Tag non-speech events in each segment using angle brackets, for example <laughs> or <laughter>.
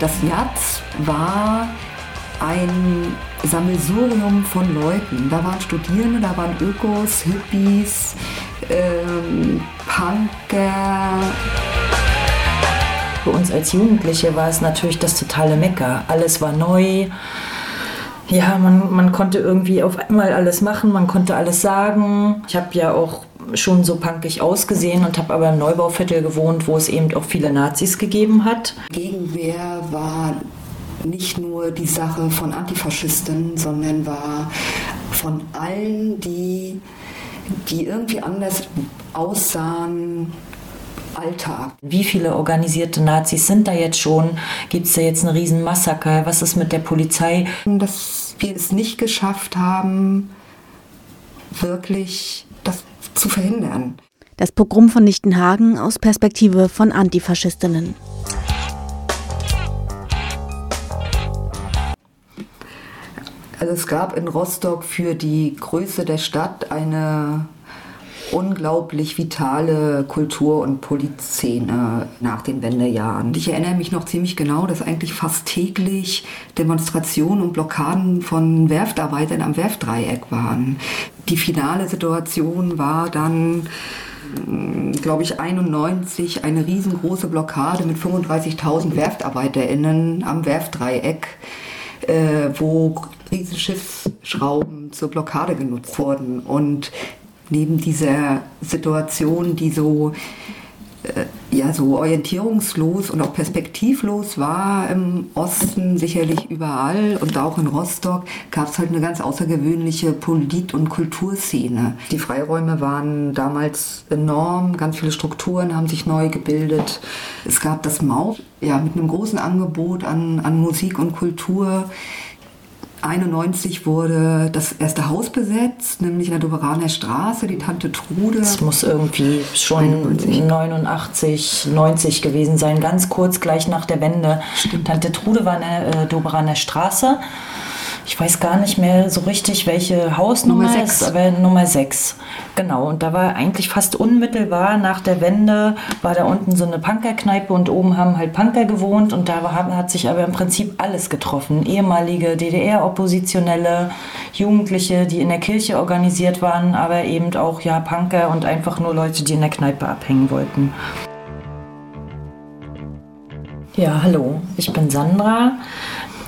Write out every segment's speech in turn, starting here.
Das Jatz war ein Sammelsurium von Leuten. Da waren Studierende, da waren Ökos, Hippies, ähm, Punker. Für uns als Jugendliche war es natürlich das totale Mecker. Alles war neu. Ja, man, man konnte irgendwie auf einmal alles machen, man konnte alles sagen. Ich habe ja auch schon so punkig ausgesehen und habe aber im Neubauviertel gewohnt, wo es eben auch viele Nazis gegeben hat. Gegenwehr war nicht nur die Sache von Antifaschisten, sondern war von allen, die, die irgendwie anders aussahen, Alltag. Wie viele organisierte Nazis sind da jetzt schon? Gibt es da jetzt einen riesen Massaker? Was ist mit der Polizei? Dass wir es nicht geschafft haben, wirklich zu verhindern. Das Pogrom von Lichtenhagen aus Perspektive von Antifaschistinnen. Also es gab in Rostock für die Größe der Stadt eine unglaublich vitale Kultur- und Polizszene nach den Wendejahren. Ich erinnere mich noch ziemlich genau, dass eigentlich fast täglich Demonstrationen und Blockaden von Werftarbeitern am Werftdreieck waren. Die finale Situation war dann glaube ich, 91 eine riesengroße Blockade mit 35.000 WerftarbeiterInnen am Werftdreieck, äh, wo riesen Schiffsschrauben zur Blockade genutzt wurden. Und neben dieser Situation, die so äh, ja so orientierungslos und auch perspektivlos war im Osten sicherlich überall und auch in Rostock gab es halt eine ganz außergewöhnliche Polit- und Kulturszene. Die Freiräume waren damals enorm, ganz viele Strukturen haben sich neu gebildet. Es gab das Maut ja mit einem großen Angebot an, an Musik und Kultur 91 wurde das erste Haus besetzt, nämlich in der Doberaner Straße, die Tante Trude. Das muss irgendwie schon 91. 89, 90 gewesen sein, ganz kurz gleich nach der Wende. Stimmt. Tante Trude war in der äh, Doberaner Straße ich weiß gar nicht mehr so richtig, welche Hausnummer Nummer ist, aber Nummer 6. Genau, und da war eigentlich fast unmittelbar nach der Wende, war da unten so eine Punkerkneipe und oben haben halt Punker gewohnt und da war, hat sich aber im Prinzip alles getroffen. Ehemalige DDR-Oppositionelle, Jugendliche, die in der Kirche organisiert waren, aber eben auch ja Punker und einfach nur Leute, die in der Kneipe abhängen wollten. Ja, hallo, ich bin Sandra.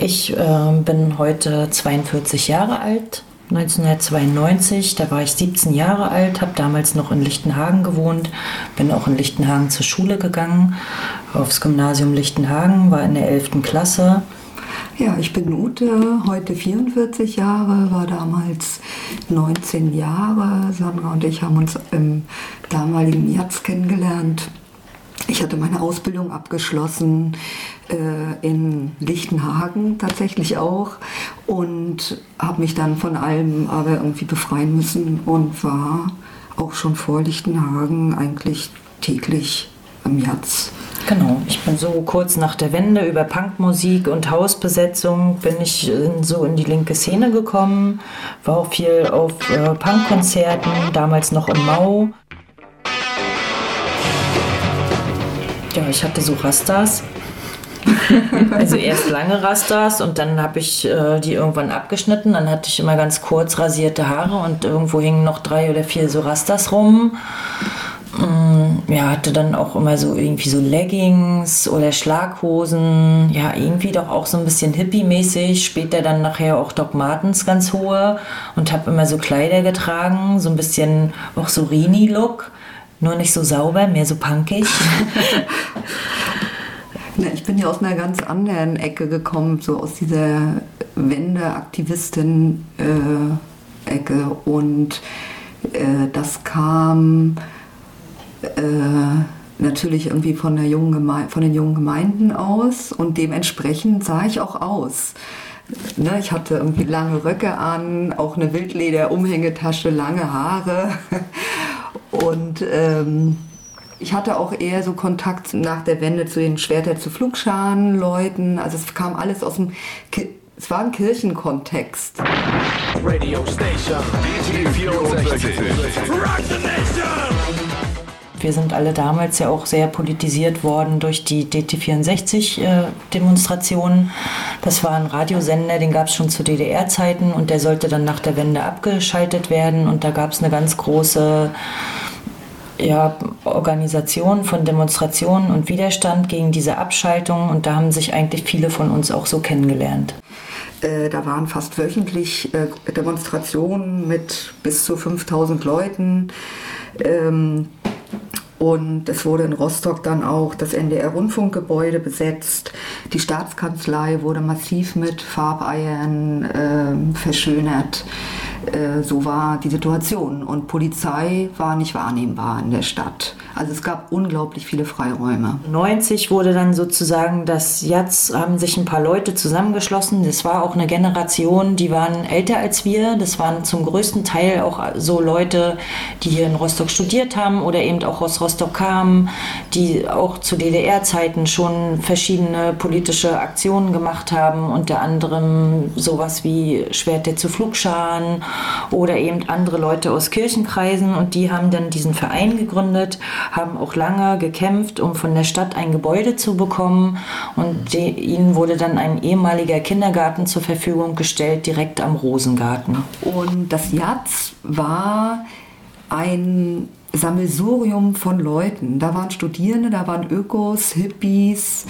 Ich äh, bin heute 42 Jahre alt. 1992, da war ich 17 Jahre alt, habe damals noch in Lichtenhagen gewohnt, bin auch in Lichtenhagen zur Schule gegangen, aufs Gymnasium Lichtenhagen, war in der 11. Klasse. Ja, ich bin Ute, heute 44 Jahre, war damals 19 Jahre. Sandra und ich haben uns im damaligen März kennengelernt. Ich hatte meine Ausbildung abgeschlossen äh, in Lichtenhagen tatsächlich auch und habe mich dann von allem aber irgendwie befreien müssen und war auch schon vor Lichtenhagen eigentlich täglich im Jatz. Genau, ich bin so kurz nach der Wende über Punkmusik und Hausbesetzung bin ich so in die linke Szene gekommen, war auch viel auf äh, Punkkonzerten, damals noch im Mau. Ich hatte so Rastas. <laughs> also erst lange Rastas und dann habe ich äh, die irgendwann abgeschnitten. Dann hatte ich immer ganz kurz rasierte Haare und irgendwo hingen noch drei oder vier so Rastas rum. Mm, ja, hatte dann auch immer so irgendwie so Leggings oder Schlaghosen. Ja, irgendwie doch auch so ein bisschen hippie-mäßig. Später dann nachher auch Doc Martens ganz hohe und habe immer so Kleider getragen, so ein bisschen auch so Rini-Look nur nicht so sauber, mehr so punkig. <laughs> Na, ich bin ja aus einer ganz anderen Ecke gekommen, so aus dieser Wende-Aktivistin-Ecke. Und äh, das kam äh, natürlich irgendwie von, der jungen von den jungen Gemeinden aus und dementsprechend sah ich auch aus. Ne, ich hatte irgendwie lange Röcke an, auch eine Wildleder-Umhängetasche, lange Haare. Und ähm, ich hatte auch eher so Kontakt nach der Wende zu den Schwerter zu Flugscharen-Leuten. Also es kam alles aus dem, Ki es war ein Kirchenkontext. Radio Station, 64. Rock the Nation! wir sind alle damals ja auch sehr politisiert worden durch die DT64-Demonstrationen. Äh, das war ein Radiosender, den gab es schon zu DDR-Zeiten und der sollte dann nach der Wende abgeschaltet werden. Und da gab es eine ganz große ja, Organisation von Demonstrationen und Widerstand gegen diese Abschaltung. Und da haben sich eigentlich viele von uns auch so kennengelernt. Äh, da waren fast wöchentlich äh, Demonstrationen mit bis zu 5000 Leuten. Ähm, und es wurde in Rostock dann auch das NDR-Rundfunkgebäude besetzt. Die Staatskanzlei wurde massiv mit Farbeiern äh, verschönert. Äh, so war die Situation. Und Polizei war nicht wahrnehmbar in der Stadt. Also es gab unglaublich viele Freiräume. 90 wurde dann sozusagen das Jetzt, haben sich ein paar Leute zusammengeschlossen. Das war auch eine Generation, die waren älter als wir. Das waren zum größten Teil auch so Leute, die hier in Rostock studiert haben oder eben auch aus Rostock kamen, die auch zu DDR-Zeiten schon verschiedene politische Aktionen gemacht haben, unter anderem sowas wie Schwert der zu Flugscharen oder eben andere Leute aus Kirchenkreisen und die haben dann diesen Verein gegründet haben auch lange gekämpft, um von der Stadt ein Gebäude zu bekommen. Und die, ihnen wurde dann ein ehemaliger Kindergarten zur Verfügung gestellt, direkt am Rosengarten. Und das Jatz war ein Sammelsurium von Leuten. Da waren Studierende, da waren Ökos, Hippies,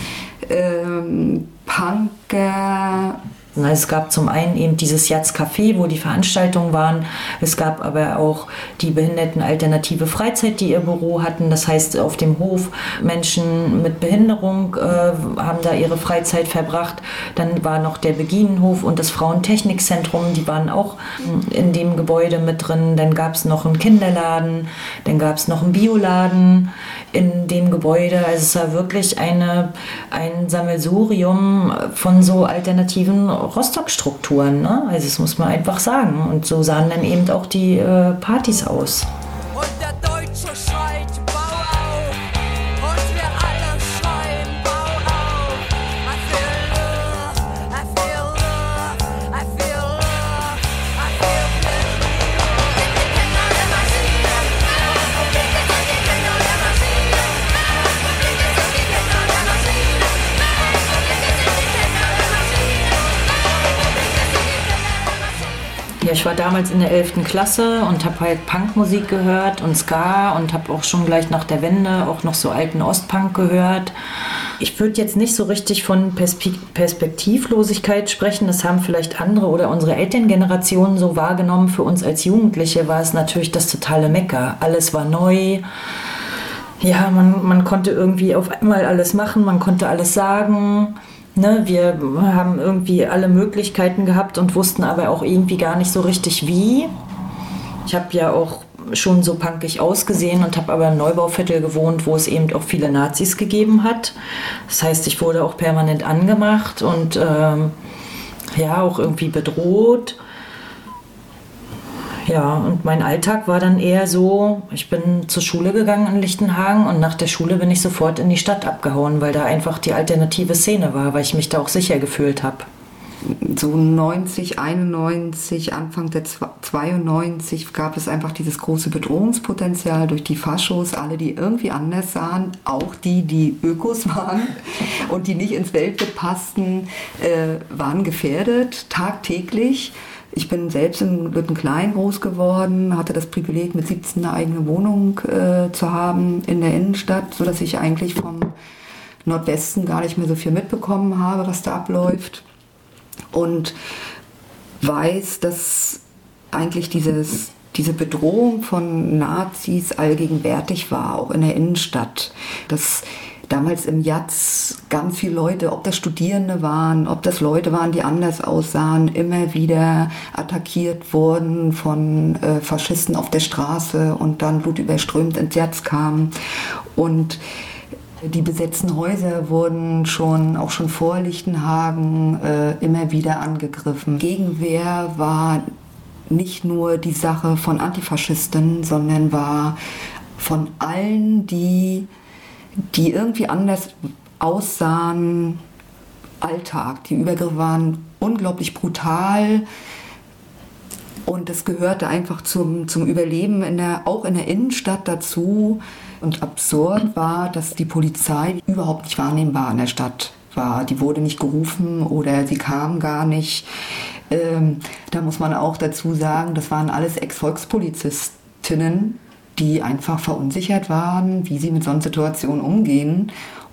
ähm, Punker, es gab zum einen eben dieses Jatz Café, wo die Veranstaltungen waren. Es gab aber auch die Behinderten Alternative Freizeit, die ihr Büro hatten. Das heißt, auf dem Hof Menschen mit Behinderung äh, haben da ihre Freizeit verbracht. Dann war noch der Beginenhof und das Frauentechnikzentrum, die waren auch in dem Gebäude mit drin. Dann gab es noch einen Kinderladen, dann gab es noch einen Bioladen in dem Gebäude. Also es war wirklich eine, ein Sammelsurium von so alternativen Rostock-Strukturen. Ne? Also das muss man einfach sagen. Und so sahen dann eben auch die äh, Partys aus. Und der ich war damals in der 11. Klasse und habe halt Punkmusik gehört und Ska und habe auch schon gleich nach der Wende auch noch so alten Ostpunk gehört. Ich würde jetzt nicht so richtig von Perspektivlosigkeit sprechen. Das haben vielleicht andere oder unsere Elterngenerationen so wahrgenommen. Für uns als Jugendliche war es natürlich das totale Mecker. Alles war neu. Ja, man, man konnte irgendwie auf einmal alles machen, man konnte alles sagen. Ne, wir haben irgendwie alle Möglichkeiten gehabt und wussten aber auch irgendwie gar nicht so richtig wie. Ich habe ja auch schon so punkig ausgesehen und habe aber im Neubauviertel gewohnt, wo es eben auch viele Nazis gegeben hat. Das heißt, ich wurde auch permanent angemacht und ähm, ja, auch irgendwie bedroht. Ja, und mein Alltag war dann eher so, ich bin zur Schule gegangen in Lichtenhagen und nach der Schule bin ich sofort in die Stadt abgehauen, weil da einfach die alternative Szene war, weil ich mich da auch sicher gefühlt habe. So 90, 91, Anfang der 92 gab es einfach dieses große Bedrohungspotenzial durch die Faschos, alle, die irgendwie anders sahen, auch die, die Ökos <laughs> waren und die nicht ins Weltbild passten, äh, waren gefährdet, tagtäglich. Ich bin selbst in Lüttenklein groß geworden, hatte das Privileg, mit 17 eine eigene Wohnung äh, zu haben in der Innenstadt, sodass ich eigentlich vom Nordwesten gar nicht mehr so viel mitbekommen habe, was da abläuft. Und weiß, dass eigentlich dieses, diese Bedrohung von Nazis allgegenwärtig war, auch in der Innenstadt. Dass damals im Jatz ganz viele Leute, ob das Studierende waren, ob das Leute waren, die anders aussahen, immer wieder attackiert wurden von äh, Faschisten auf der Straße und dann blutüberströmt ins Jatz kamen. Und die besetzten Häuser wurden schon, auch schon vor Lichtenhagen, äh, immer wieder angegriffen. Gegenwehr war nicht nur die Sache von Antifaschisten, sondern war von allen, die die irgendwie anders aussahen, Alltag. Die Übergriffe waren unglaublich brutal. Und es gehörte einfach zum, zum Überleben in der, auch in der Innenstadt dazu. Und absurd war, dass die Polizei überhaupt nicht wahrnehmbar in der Stadt war. Die wurde nicht gerufen oder sie kam gar nicht. Ähm, da muss man auch dazu sagen, das waren alles Ex-Volkspolizistinnen, die einfach verunsichert waren, wie sie mit solchen Situationen umgehen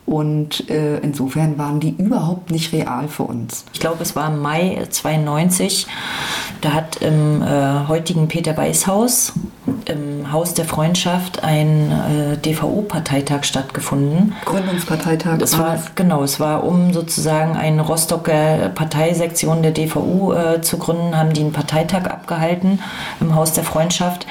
und äh, insofern waren die überhaupt nicht real für uns. Ich glaube, es war im Mai 92. Da hat im äh, heutigen Peter Weiß Haus, im Haus der Freundschaft, ein äh, DVO-Parteitag stattgefunden. Gründungsparteitag. Das war genau. Es war um sozusagen eine Rostocker Parteisektion der DVU äh, zu gründen, haben die einen Parteitag abgehalten im Haus der Freundschaft.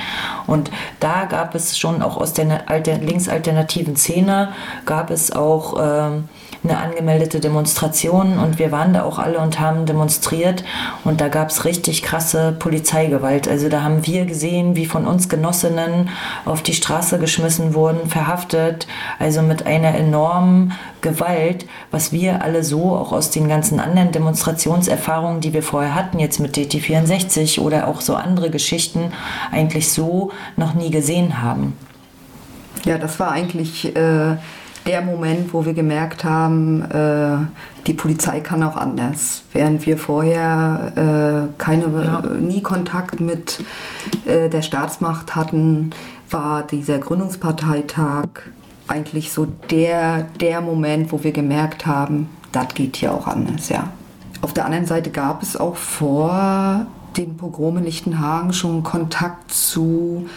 Und da gab es schon auch aus der alter, linksalternativen Szene gab es auch auch ähm, eine angemeldete Demonstration und wir waren da auch alle und haben demonstriert und da gab es richtig krasse Polizeigewalt. Also da haben wir gesehen, wie von uns Genossinnen auf die Straße geschmissen wurden, verhaftet, also mit einer enormen Gewalt, was wir alle so auch aus den ganzen anderen Demonstrationserfahrungen, die wir vorher hatten, jetzt mit DT64 oder auch so andere Geschichten, eigentlich so noch nie gesehen haben. Ja, das war eigentlich äh, der Moment, wo wir gemerkt haben, äh, die Polizei kann auch anders. Während wir vorher äh, keine, ja. nie Kontakt mit äh, der Staatsmacht hatten, war dieser Gründungsparteitag eigentlich so der, der Moment, wo wir gemerkt haben, das geht hier auch anders, ja. Auf der anderen Seite gab es auch vor den Pogromen Lichtenhagen schon Kontakt zu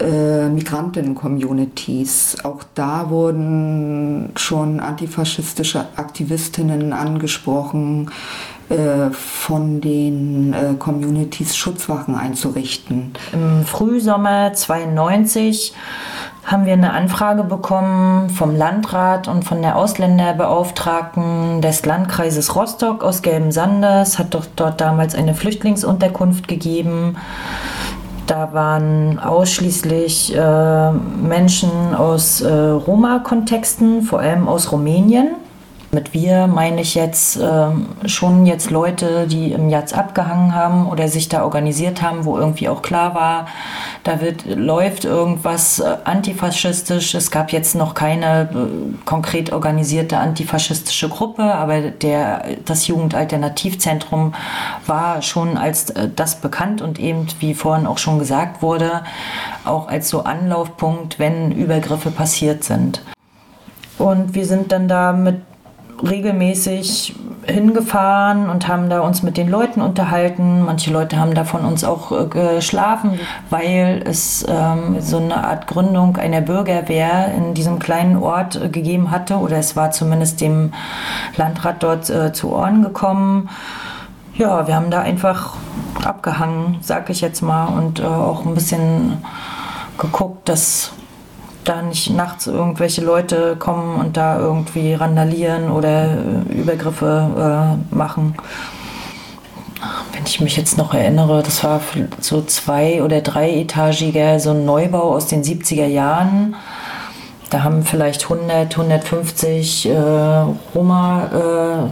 äh, Migranten-Communities. Auch da wurden schon antifaschistische Aktivistinnen angesprochen, äh, von den äh, Communities Schutzwachen einzurichten. Im Frühsommer 92 haben wir eine Anfrage bekommen vom Landrat und von der Ausländerbeauftragten des Landkreises Rostock aus Gelben-Sande. Es hat doch dort damals eine Flüchtlingsunterkunft gegeben. Da waren ausschließlich äh, Menschen aus äh, Roma-Kontexten, vor allem aus Rumänien. Mit wir meine ich jetzt äh, schon jetzt Leute, die im Jatz abgehangen haben oder sich da organisiert haben, wo irgendwie auch klar war, da wird, läuft irgendwas äh, antifaschistisch. Es gab jetzt noch keine äh, konkret organisierte antifaschistische Gruppe, aber der, das Jugendalternativzentrum war schon als äh, das bekannt und eben, wie vorhin auch schon gesagt wurde, auch als so Anlaufpunkt, wenn Übergriffe passiert sind. Und wir sind dann da mit regelmäßig hingefahren und haben da uns mit den Leuten unterhalten. Manche Leute haben da von uns auch äh, geschlafen, weil es ähm, so eine Art Gründung einer Bürgerwehr in diesem kleinen Ort äh, gegeben hatte oder es war zumindest dem Landrat dort äh, zu Ohren gekommen. Ja, wir haben da einfach abgehangen, sag ich jetzt mal, und äh, auch ein bisschen geguckt, dass da nicht nachts irgendwelche Leute kommen und da irgendwie randalieren oder äh, Übergriffe äh, machen. Wenn ich mich jetzt noch erinnere, das war so zwei- oder dreietagiger, so ein Neubau aus den 70er Jahren. Da haben vielleicht 100, 150 äh, Roma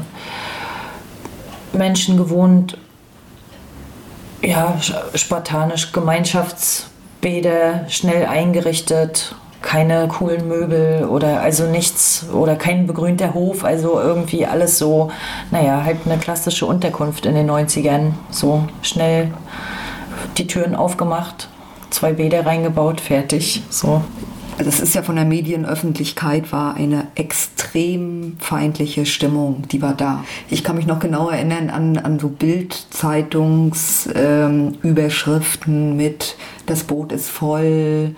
äh, Menschen gewohnt. Ja, spartanisch, Gemeinschaftsbäder, schnell eingerichtet, keine coolen Möbel oder also nichts oder kein begrünter Hof, also irgendwie alles so, naja, halt eine klassische Unterkunft in den 90ern. So schnell die Türen aufgemacht, zwei Bäder reingebaut, fertig. So. Also es ist ja von der Medienöffentlichkeit war eine extrem feindliche Stimmung, die war da. Ich kann mich noch genau erinnern an, an so Bildzeitungsüberschriften ähm, mit Das Boot ist voll,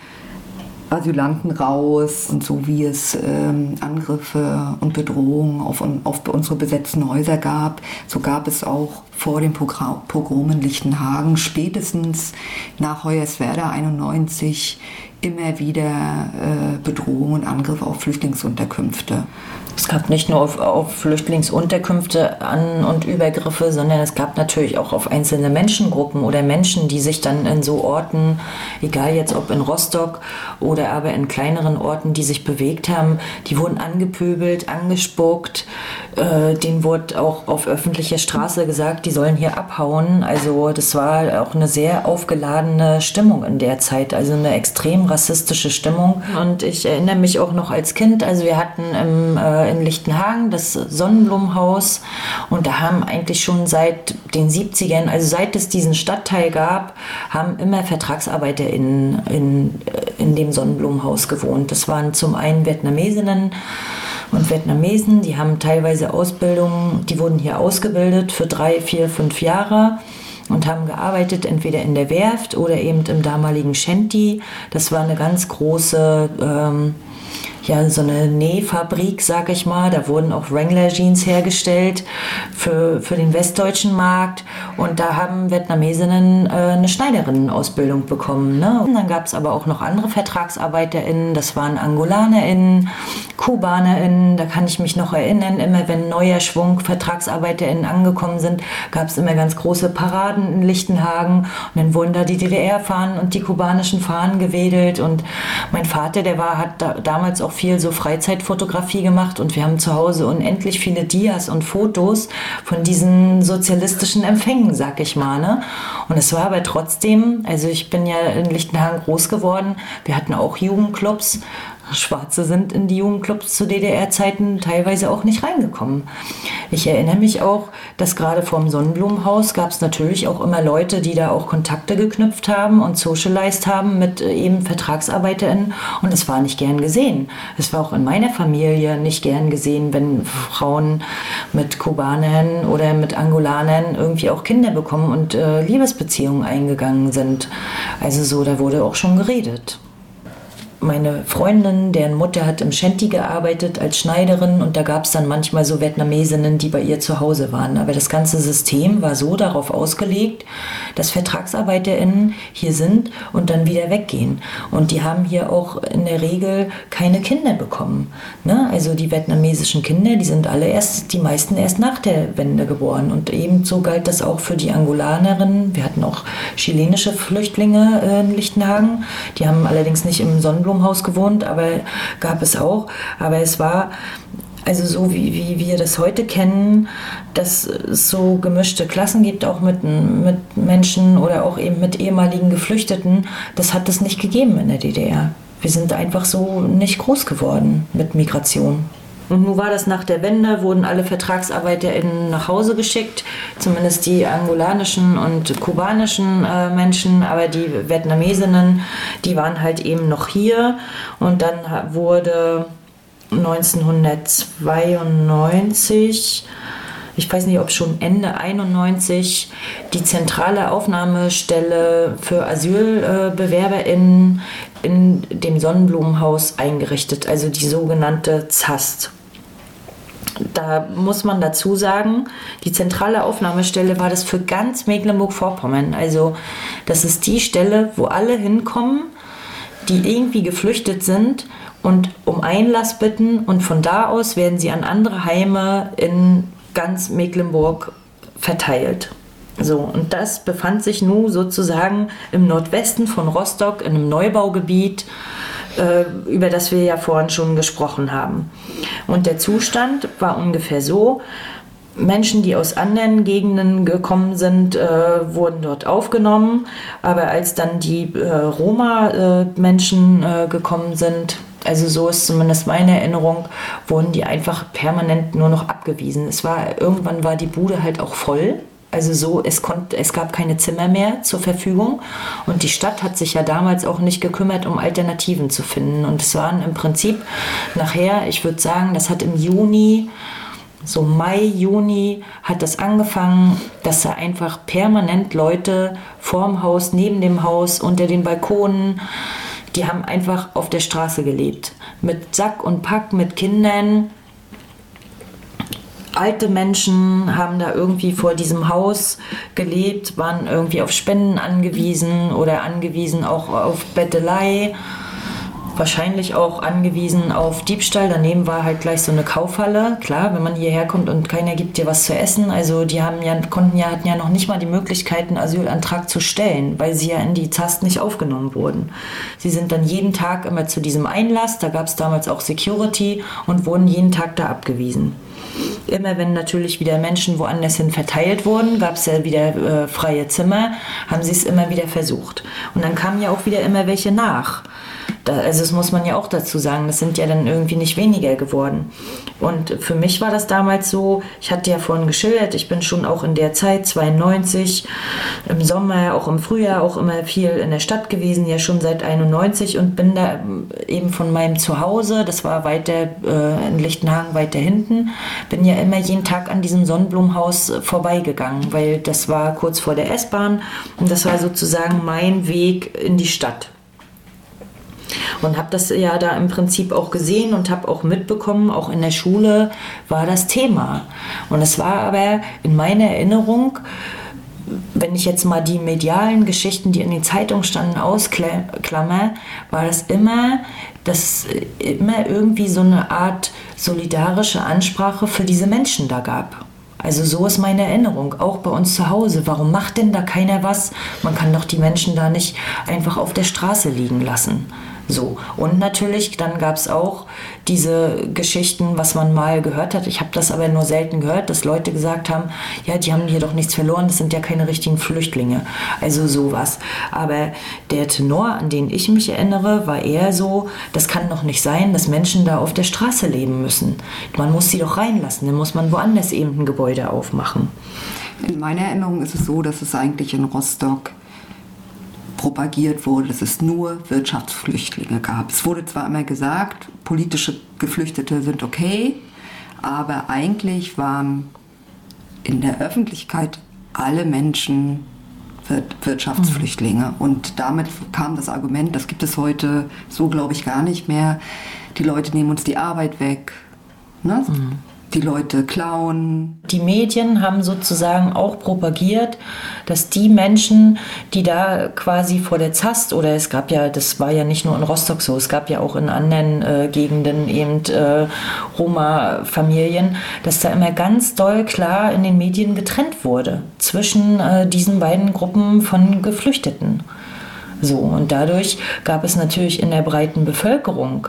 Asylanten raus und so wie es ähm, Angriffe und Bedrohungen auf, auf unsere besetzten Häuser gab, so gab es auch vor dem Pogrom in Lichtenhagen spätestens nach Hoyerswerda 91 immer wieder äh, Bedrohungen und Angriffe auf Flüchtlingsunterkünfte. Es gab nicht nur auf, auf, Flüchtlingsunterkünfte An- und Übergriffe, sondern es gab natürlich auch auf einzelne Menschengruppen oder Menschen, die sich dann in so Orten, egal jetzt ob in Rostock oder aber in kleineren Orten, die sich bewegt haben, die wurden angepöbelt, angespuckt, äh, denen wurde auch auf öffentlicher Straße gesagt, die sollen hier abhauen. Also das war auch eine sehr aufgeladene Stimmung in der Zeit, also eine extrem rassistische Stimmung. Und ich erinnere mich auch noch als Kind, also wir hatten im, äh, in Lichtenhagen das Sonnenblumenhaus und da haben eigentlich schon seit den 70ern, also seit es diesen Stadtteil gab, haben immer VertragsarbeiterInnen in, in dem Sonnenblumenhaus gewohnt. Das waren zum einen Vietnamesinnen, und Vietnamesen, die haben teilweise Ausbildungen, die wurden hier ausgebildet für drei, vier, fünf Jahre und haben gearbeitet entweder in der Werft oder eben im damaligen Shanty. Das war eine ganz große ähm, ja, so eine Nähfabrik, sag ich mal. Da wurden auch Wrangler-Jeans hergestellt für, für den westdeutschen Markt. Und da haben Vietnamesinnen äh, eine Schneiderinnenausbildung bekommen. Ne? Und dann gab es aber auch noch andere VertragsarbeiterInnen. Das waren AngolanerInnen, KubanerInnen. Da kann ich mich noch erinnern, immer wenn neuer Schwung VertragsarbeiterInnen angekommen sind, gab es immer ganz große Paraden in Lichtenhagen. Und dann wurden da die DDR-Fahnen und die kubanischen Fahnen gewedelt. Und mein Vater, der war, hat da, damals auch viel so Freizeitfotografie gemacht und wir haben zu Hause unendlich viele Dias und Fotos von diesen sozialistischen Empfängen, sag ich mal. Ne? Und es war aber trotzdem, also ich bin ja in Lichtenhagen groß geworden, wir hatten auch Jugendclubs Schwarze sind in die Jugendclubs zu DDR-Zeiten teilweise auch nicht reingekommen. Ich erinnere mich auch, dass gerade vor dem Sonnenblumenhaus gab es natürlich auch immer Leute, die da auch Kontakte geknüpft haben und socialized haben mit äh, eben VertragsarbeiterInnen und es war nicht gern gesehen. Es war auch in meiner Familie nicht gern gesehen, wenn Frauen mit Kubanern oder mit Angolanern irgendwie auch Kinder bekommen und äh, Liebesbeziehungen eingegangen sind. Also so, da wurde auch schon geredet meine Freundin, deren Mutter hat im Shanty gearbeitet als Schneiderin und da gab es dann manchmal so Vietnamesinnen, die bei ihr zu Hause waren. Aber das ganze System war so darauf ausgelegt, dass VertragsarbeiterInnen hier sind und dann wieder weggehen. Und die haben hier auch in der Regel keine Kinder bekommen. Ne? Also die vietnamesischen Kinder, die sind alle erst, die meisten erst nach der Wende geboren. Und ebenso galt das auch für die Angolanerinnen. Wir hatten auch chilenische Flüchtlinge äh, in Lichtenhagen. Die haben allerdings nicht im Sonnenblumen Blumenhaus gewohnt, aber gab es auch. Aber es war also so wie, wie wir das heute kennen, dass es so gemischte Klassen gibt, auch mit, mit Menschen oder auch eben mit ehemaligen Geflüchteten, das hat es nicht gegeben in der DDR. Wir sind einfach so nicht groß geworden mit Migration. Und nun war das nach der Wende, wurden alle VertragsarbeiterInnen nach Hause geschickt, zumindest die angolanischen und kubanischen äh, Menschen, aber die Vietnamesinnen, die waren halt eben noch hier. Und dann wurde 1992 ich weiß nicht, ob schon Ende 91 die zentrale Aufnahmestelle für AsylbewerberInnen in dem Sonnenblumenhaus eingerichtet, also die sogenannte ZAST. Da muss man dazu sagen, die zentrale Aufnahmestelle war das für ganz Mecklenburg-Vorpommern. Also das ist die Stelle, wo alle hinkommen, die irgendwie geflüchtet sind und um Einlass bitten und von da aus werden sie an andere Heime in ganz Mecklenburg verteilt. So, und das befand sich nun sozusagen im Nordwesten von Rostock in einem Neubaugebiet über das wir ja vorhin schon gesprochen haben. Und der Zustand war ungefähr so, Menschen, die aus anderen Gegenden gekommen sind, äh, wurden dort aufgenommen. Aber als dann die äh, Roma-Menschen äh, gekommen sind, also so ist zumindest meine Erinnerung, wurden die einfach permanent nur noch abgewiesen. Es war irgendwann war die Bude halt auch voll also so, es, konnte, es gab keine Zimmer mehr zur Verfügung und die Stadt hat sich ja damals auch nicht gekümmert, um Alternativen zu finden. Und es waren im Prinzip nachher, ich würde sagen, das hat im Juni, so Mai, Juni hat das angefangen, dass da einfach permanent Leute vorm Haus, neben dem Haus, unter den Balkonen, die haben einfach auf der Straße gelebt. Mit Sack und Pack, mit Kindern alte Menschen haben da irgendwie vor diesem Haus gelebt, waren irgendwie auf Spenden angewiesen oder angewiesen auch auf Bettelei. Wahrscheinlich auch angewiesen auf Diebstahl. Daneben war halt gleich so eine Kaufhalle. Klar, wenn man hierher kommt und keiner gibt dir was zu essen. Also die haben ja, konnten ja, hatten ja noch nicht mal die Möglichkeit, einen Asylantrag zu stellen, weil sie ja in die ZAST nicht aufgenommen wurden. Sie sind dann jeden Tag immer zu diesem Einlass, da gab es damals auch Security und wurden jeden Tag da abgewiesen. Immer wenn natürlich wieder Menschen woanders hin verteilt wurden, gab es ja wieder äh, freie Zimmer, haben sie es immer wieder versucht. Und dann kamen ja auch wieder immer welche nach. Da, also das muss man ja auch dazu sagen, das sind ja dann irgendwie nicht weniger geworden. Und für mich war das damals so, ich hatte ja vorhin geschildert, ich bin schon auch in der Zeit, 92, im Sommer, auch im Frühjahr, auch immer viel in der Stadt gewesen, ja schon seit 91 und bin da eben von meinem Zuhause, das war weiter äh, in Lichtenhagen weiter hinten, bin ja immer jeden Tag an diesem Sonnenblumenhaus vorbeigegangen, weil das war kurz vor der S-Bahn und das war sozusagen mein Weg in die Stadt. Und habe das ja da im Prinzip auch gesehen und habe auch mitbekommen, auch in der Schule war das Thema. Und es war aber in meiner Erinnerung, wenn ich jetzt mal die medialen Geschichten, die in den Zeitungen standen, ausklammer, war das immer, dass immer irgendwie so eine Art solidarische Ansprache für diese Menschen da gab. Also so ist meine Erinnerung, auch bei uns zu Hause. Warum macht denn da keiner was? Man kann doch die Menschen da nicht einfach auf der Straße liegen lassen. So. Und natürlich, dann gab es auch diese Geschichten, was man mal gehört hat. Ich habe das aber nur selten gehört, dass Leute gesagt haben, ja, die haben hier doch nichts verloren, das sind ja keine richtigen Flüchtlinge. Also sowas. Aber der Tenor, an den ich mich erinnere, war eher so, das kann doch nicht sein, dass Menschen da auf der Straße leben müssen. Man muss sie doch reinlassen, dann muss man woanders eben ein Gebäude aufmachen. In meiner Erinnerung ist es so, dass es eigentlich in Rostock propagiert wurde, dass es nur Wirtschaftsflüchtlinge gab. Es wurde zwar immer gesagt, politische Geflüchtete sind okay, aber eigentlich waren in der Öffentlichkeit alle Menschen Wirtschaftsflüchtlinge. Mhm. Und damit kam das Argument, das gibt es heute so, glaube ich, gar nicht mehr. Die Leute nehmen uns die Arbeit weg. Ne? Mhm die Leute klauen. Die Medien haben sozusagen auch propagiert, dass die Menschen, die da quasi vor der Zast oder es gab ja, das war ja nicht nur in Rostock so, es gab ja auch in anderen äh, Gegenden eben äh, Roma-Familien, dass da immer ganz doll klar in den Medien getrennt wurde zwischen äh, diesen beiden Gruppen von Geflüchteten. So, und dadurch gab es natürlich in der breiten Bevölkerung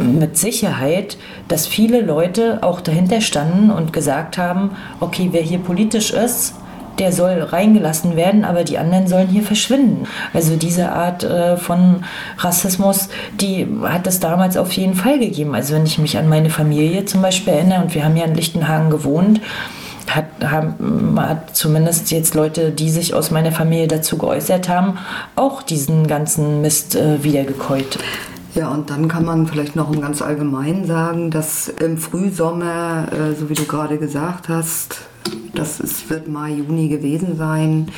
mit Sicherheit, dass viele Leute auch dahinter standen und gesagt haben, okay, wer hier politisch ist, der soll reingelassen werden, aber die anderen sollen hier verschwinden. Also diese Art äh, von Rassismus, die hat es damals auf jeden Fall gegeben. Also wenn ich mich an meine Familie zum Beispiel erinnere, und wir haben ja in Lichtenhagen gewohnt, hat, haben, hat zumindest jetzt Leute, die sich aus meiner Familie dazu geäußert haben, auch diesen ganzen Mist äh, wiedergekäut. Ja, und dann kann man vielleicht noch im ganz allgemein sagen, dass im Frühsommer, äh, so wie du gerade gesagt hast, das ist, wird Mai, Juni gewesen sein,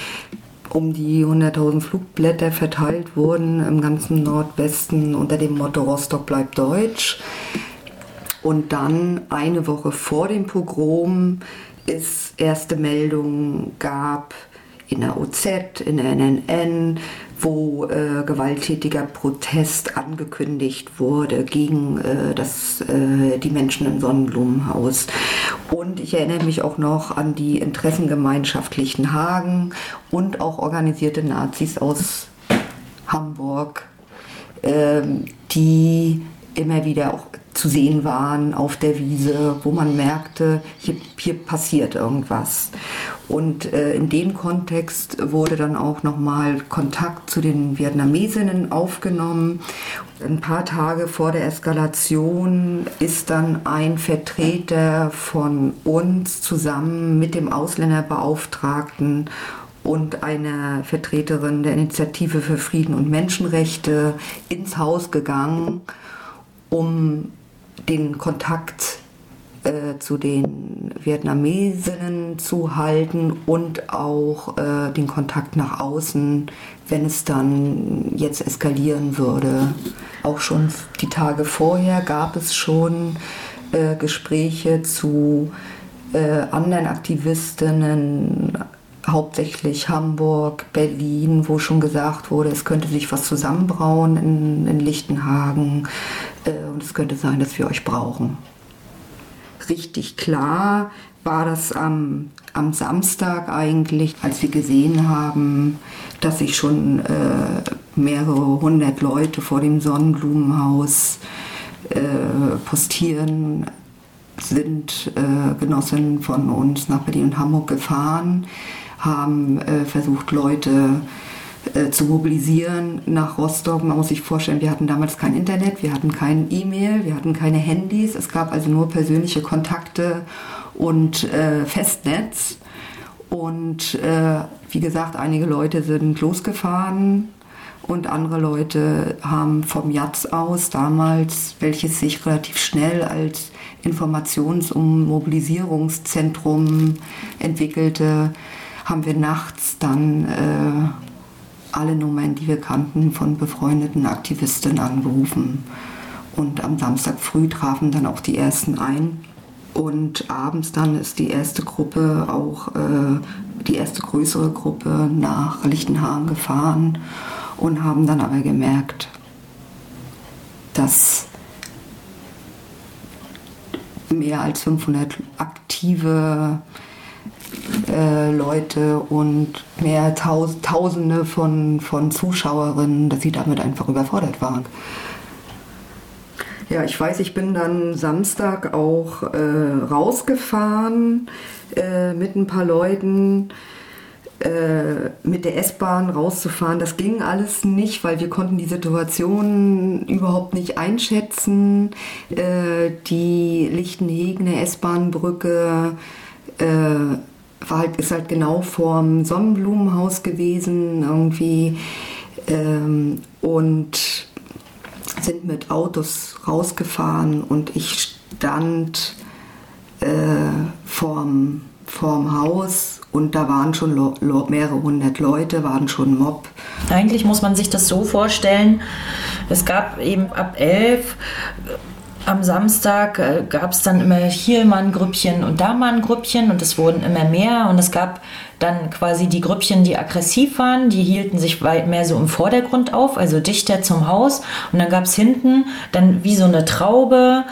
um die 100.000 Flugblätter verteilt wurden im ganzen Nordwesten unter dem Motto Rostock bleibt deutsch. Und dann eine Woche vor dem Pogrom es erste Meldungen gab in der OZ, in der NNN, wo äh, gewalttätiger Protest angekündigt wurde gegen äh, das, äh, die Menschen im Sonnenblumenhaus. Und ich erinnere mich auch noch an die Interessengemeinschaft Lichtenhagen und auch organisierte Nazis aus Hamburg, ähm, die immer wieder auch zu sehen waren auf der Wiese, wo man merkte, hier, hier passiert irgendwas. Und äh, in dem Kontext wurde dann auch nochmal Kontakt zu den Vietnamesinnen aufgenommen. Ein paar Tage vor der Eskalation ist dann ein Vertreter von uns zusammen mit dem Ausländerbeauftragten und einer Vertreterin der Initiative für Frieden und Menschenrechte ins Haus gegangen, um den Kontakt äh, zu den Vietnamesinnen zu halten und auch äh, den Kontakt nach außen, wenn es dann jetzt eskalieren würde. Auch schon die Tage vorher gab es schon äh, Gespräche zu äh, anderen Aktivistinnen, hauptsächlich Hamburg, Berlin, wo schon gesagt wurde, es könnte sich was zusammenbrauen in, in Lichtenhagen und es könnte sein, dass wir euch brauchen. Richtig klar war das am, am Samstag eigentlich, als wir gesehen haben, dass sich schon äh, mehrere hundert Leute vor dem Sonnenblumenhaus äh, postieren sind äh, Genossinnen von uns nach Berlin und Hamburg gefahren, haben äh, versucht, Leute äh, zu mobilisieren nach Rostock. Man muss sich vorstellen, wir hatten damals kein Internet, wir hatten kein E-Mail, wir hatten keine Handys. Es gab also nur persönliche Kontakte und äh, Festnetz. Und äh, wie gesagt, einige Leute sind losgefahren und andere Leute haben vom Jatz aus damals, welches sich relativ schnell als Informations- und Mobilisierungszentrum entwickelte, haben wir nachts dann äh, alle Nummern, die wir kannten, von befreundeten Aktivistinnen angerufen. Und am Samstag früh trafen dann auch die ersten ein. Und abends dann ist die erste Gruppe auch, äh, die erste größere Gruppe nach Lichtenhagen gefahren und haben dann aber gemerkt, dass mehr als 500 aktive äh, Leute und mehr Taus Tausende von, von Zuschauerinnen, dass sie damit einfach überfordert waren. Ja, ich weiß, ich bin dann Samstag auch äh, rausgefahren äh, mit ein paar Leuten äh, mit der S-Bahn rauszufahren. Das ging alles nicht, weil wir konnten die Situation überhaupt nicht einschätzen. Äh, die Lichtenhegener S-Bahn-Brücke war halt, ist halt genau vorm Sonnenblumenhaus gewesen irgendwie ähm, und sind mit Autos rausgefahren und ich stand äh, vorm, vorm Haus und da waren schon mehrere hundert Leute, waren schon Mob. Eigentlich muss man sich das so vorstellen, es gab eben ab elf am Samstag äh, gab es dann immer hier mal ein Grüppchen und da mal ein Grüppchen und es wurden immer mehr und es gab dann quasi die Grüppchen, die aggressiv waren, die hielten sich weit mehr so im Vordergrund auf, also dichter zum Haus. Und dann gab es hinten dann wie so eine Traube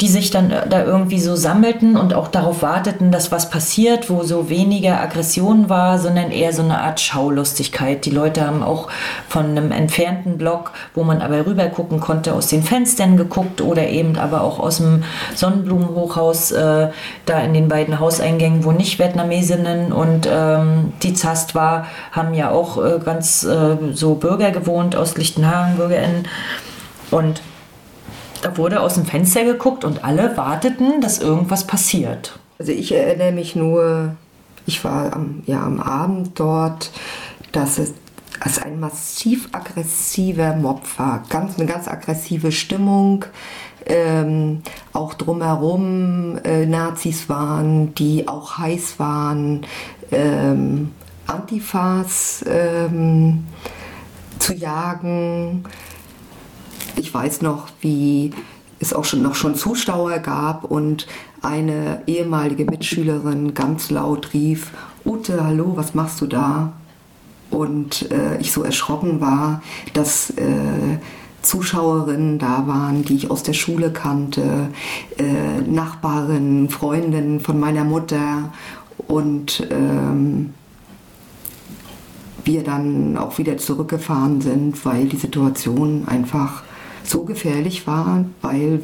die sich dann äh, da irgendwie so sammelten und auch darauf warteten, dass was passiert, wo so weniger Aggression war, sondern eher so eine Art Schaulustigkeit. Die Leute haben auch von einem entfernten Block, wo man aber rüber gucken konnte, aus den Fenstern geguckt oder eben aber auch aus dem Sonnenblumenhochhaus, äh, da in den beiden Hauseingängen, wo nicht Vietnamesinnen und ähm, die Zast war, haben ja auch äh, ganz äh, so Bürger gewohnt aus Lichtenhagen, BürgerInnen. Und da wurde aus dem Fenster geguckt und alle warteten, dass irgendwas passiert. Also ich erinnere mich nur, ich war am, ja, am Abend dort, dass es als ein massiv aggressiver Mob war. Ganz, eine ganz aggressive Stimmung. Ähm, auch drumherum äh, Nazis waren, die auch heiß waren, ähm, Antifas ähm, zu jagen. Ich weiß noch, wie es auch schon noch schon Zuschauer gab und eine ehemalige Mitschülerin ganz laut rief, Ute, hallo, was machst du da? Und äh, ich so erschrocken war, dass äh, Zuschauerinnen da waren, die ich aus der Schule kannte, äh, Nachbarinnen, Freundinnen von meiner Mutter und ähm, wir dann auch wieder zurückgefahren sind, weil die Situation einfach so gefährlich war, weil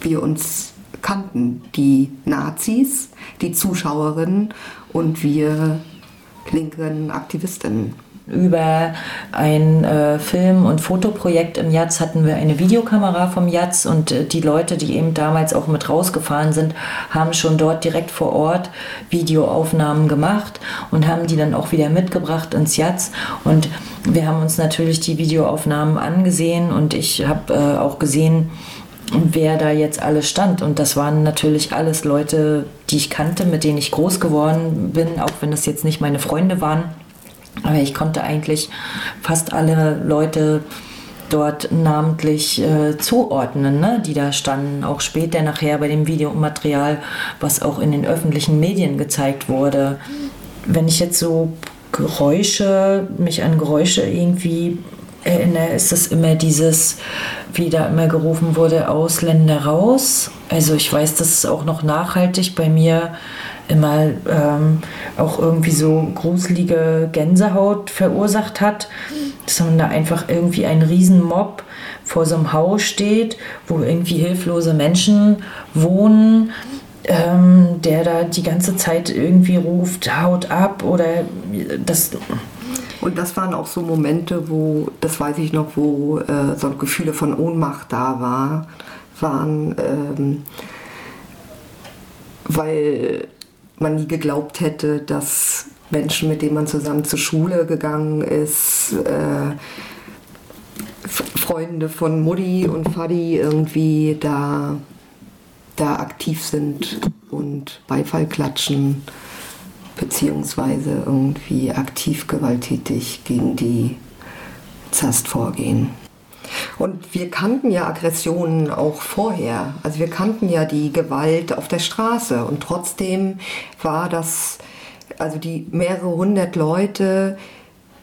wir uns kannten, die Nazis, die Zuschauerinnen und wir linken Aktivistinnen. Über ein äh, Film- und Fotoprojekt im Jatz hatten wir eine Videokamera vom Jatz und äh, die Leute, die eben damals auch mit rausgefahren sind, haben schon dort direkt vor Ort Videoaufnahmen gemacht und haben die dann auch wieder mitgebracht ins Jatz. Und wir haben uns natürlich die Videoaufnahmen angesehen und ich habe äh, auch gesehen, wer da jetzt alles stand. Und das waren natürlich alles Leute, die ich kannte, mit denen ich groß geworden bin, auch wenn das jetzt nicht meine Freunde waren. Aber ich konnte eigentlich fast alle Leute dort namentlich äh, zuordnen, ne, die da standen. Auch später nachher bei dem Videomaterial, was auch in den öffentlichen Medien gezeigt wurde. Wenn ich jetzt so Geräusche, mich an Geräusche irgendwie erinnere, ist es immer dieses, wie da immer gerufen wurde, Ausländer raus. Also ich weiß, dass es auch noch nachhaltig bei mir immer ähm, auch irgendwie so gruselige Gänsehaut verursacht hat, dass man da einfach irgendwie ein Riesenmob vor so einem Haus steht, wo irgendwie hilflose Menschen wohnen, ähm, der da die ganze Zeit irgendwie ruft, haut ab oder das. Und das waren auch so Momente, wo, das weiß ich noch, wo äh, so Gefühle von Ohnmacht da war, waren, ähm, weil man nie geglaubt hätte, dass Menschen, mit denen man zusammen zur Schule gegangen ist, äh, Freunde von Mutti und Fadi irgendwie da, da aktiv sind und Beifall klatschen, beziehungsweise irgendwie aktiv gewalttätig gegen die Zast vorgehen. Und wir kannten ja Aggressionen auch vorher. Also wir kannten ja die Gewalt auf der Straße. Und trotzdem war das, also die mehrere hundert Leute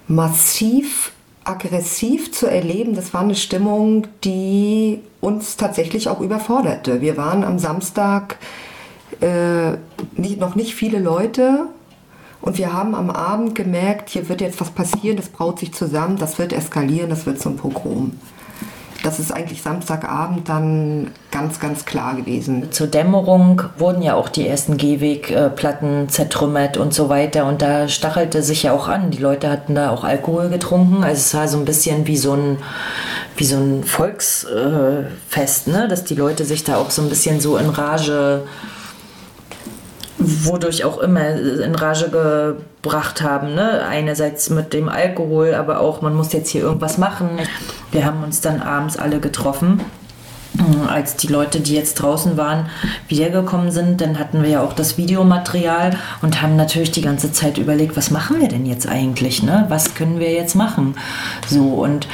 massiv aggressiv zu erleben, das war eine Stimmung, die uns tatsächlich auch überforderte. Wir waren am Samstag äh, nicht, noch nicht viele Leute und wir haben am Abend gemerkt, hier wird jetzt was passieren, das braut sich zusammen, das wird eskalieren, das wird zum Pogrom das ist eigentlich Samstagabend dann ganz, ganz klar gewesen. Zur Dämmerung wurden ja auch die ersten Gehwegplatten zertrümmert und so weiter. Und da stachelte sich ja auch an. Die Leute hatten da auch Alkohol getrunken. Also es war so ein bisschen wie so ein, wie so ein Volksfest, ne? dass die Leute sich da auch so ein bisschen so in Rage wodurch auch immer in Rage gebracht haben. Ne? Einerseits mit dem Alkohol, aber auch, man muss jetzt hier irgendwas machen. Wir haben uns dann abends alle getroffen als die Leute, die jetzt draußen waren, wiedergekommen sind, dann hatten wir ja auch das Videomaterial und haben natürlich die ganze Zeit überlegt, was machen wir denn jetzt eigentlich, ne? Was können wir jetzt machen? So und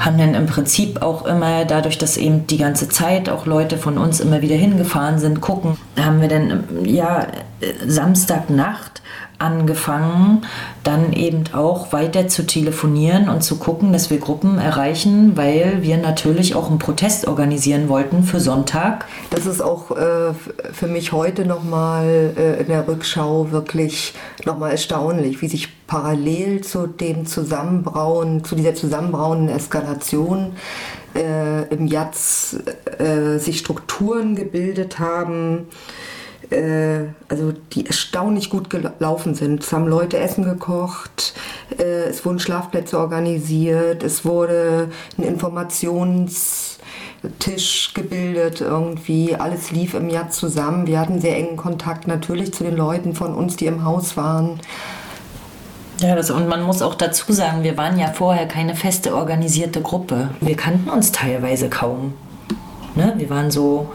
haben dann im Prinzip auch immer, dadurch, dass eben die ganze Zeit auch Leute von uns immer wieder hingefahren sind, gucken, haben wir dann ja Samstagnacht angefangen, dann eben auch weiter zu telefonieren und zu gucken, dass wir Gruppen erreichen, weil wir natürlich auch einen Protest organisieren wollten für Sonntag. Das ist auch äh, für mich heute nochmal äh, in der Rückschau wirklich nochmal erstaunlich, wie sich parallel zu dem Zusammenbrauen, zu dieser zusammenbrauenden Eskalation äh, im Jatz äh, sich Strukturen gebildet haben, äh, also die erstaunlich gut gelaufen sind. Es haben Leute Essen gekocht, äh, es wurden Schlafplätze organisiert, es wurde ein Informationstisch gebildet irgendwie. Alles lief im Jahr zusammen. Wir hatten sehr engen Kontakt natürlich zu den Leuten von uns, die im Haus waren. Ja, das, und man muss auch dazu sagen, wir waren ja vorher keine feste organisierte Gruppe. Wir kannten uns teilweise kaum. Ne? Wir waren so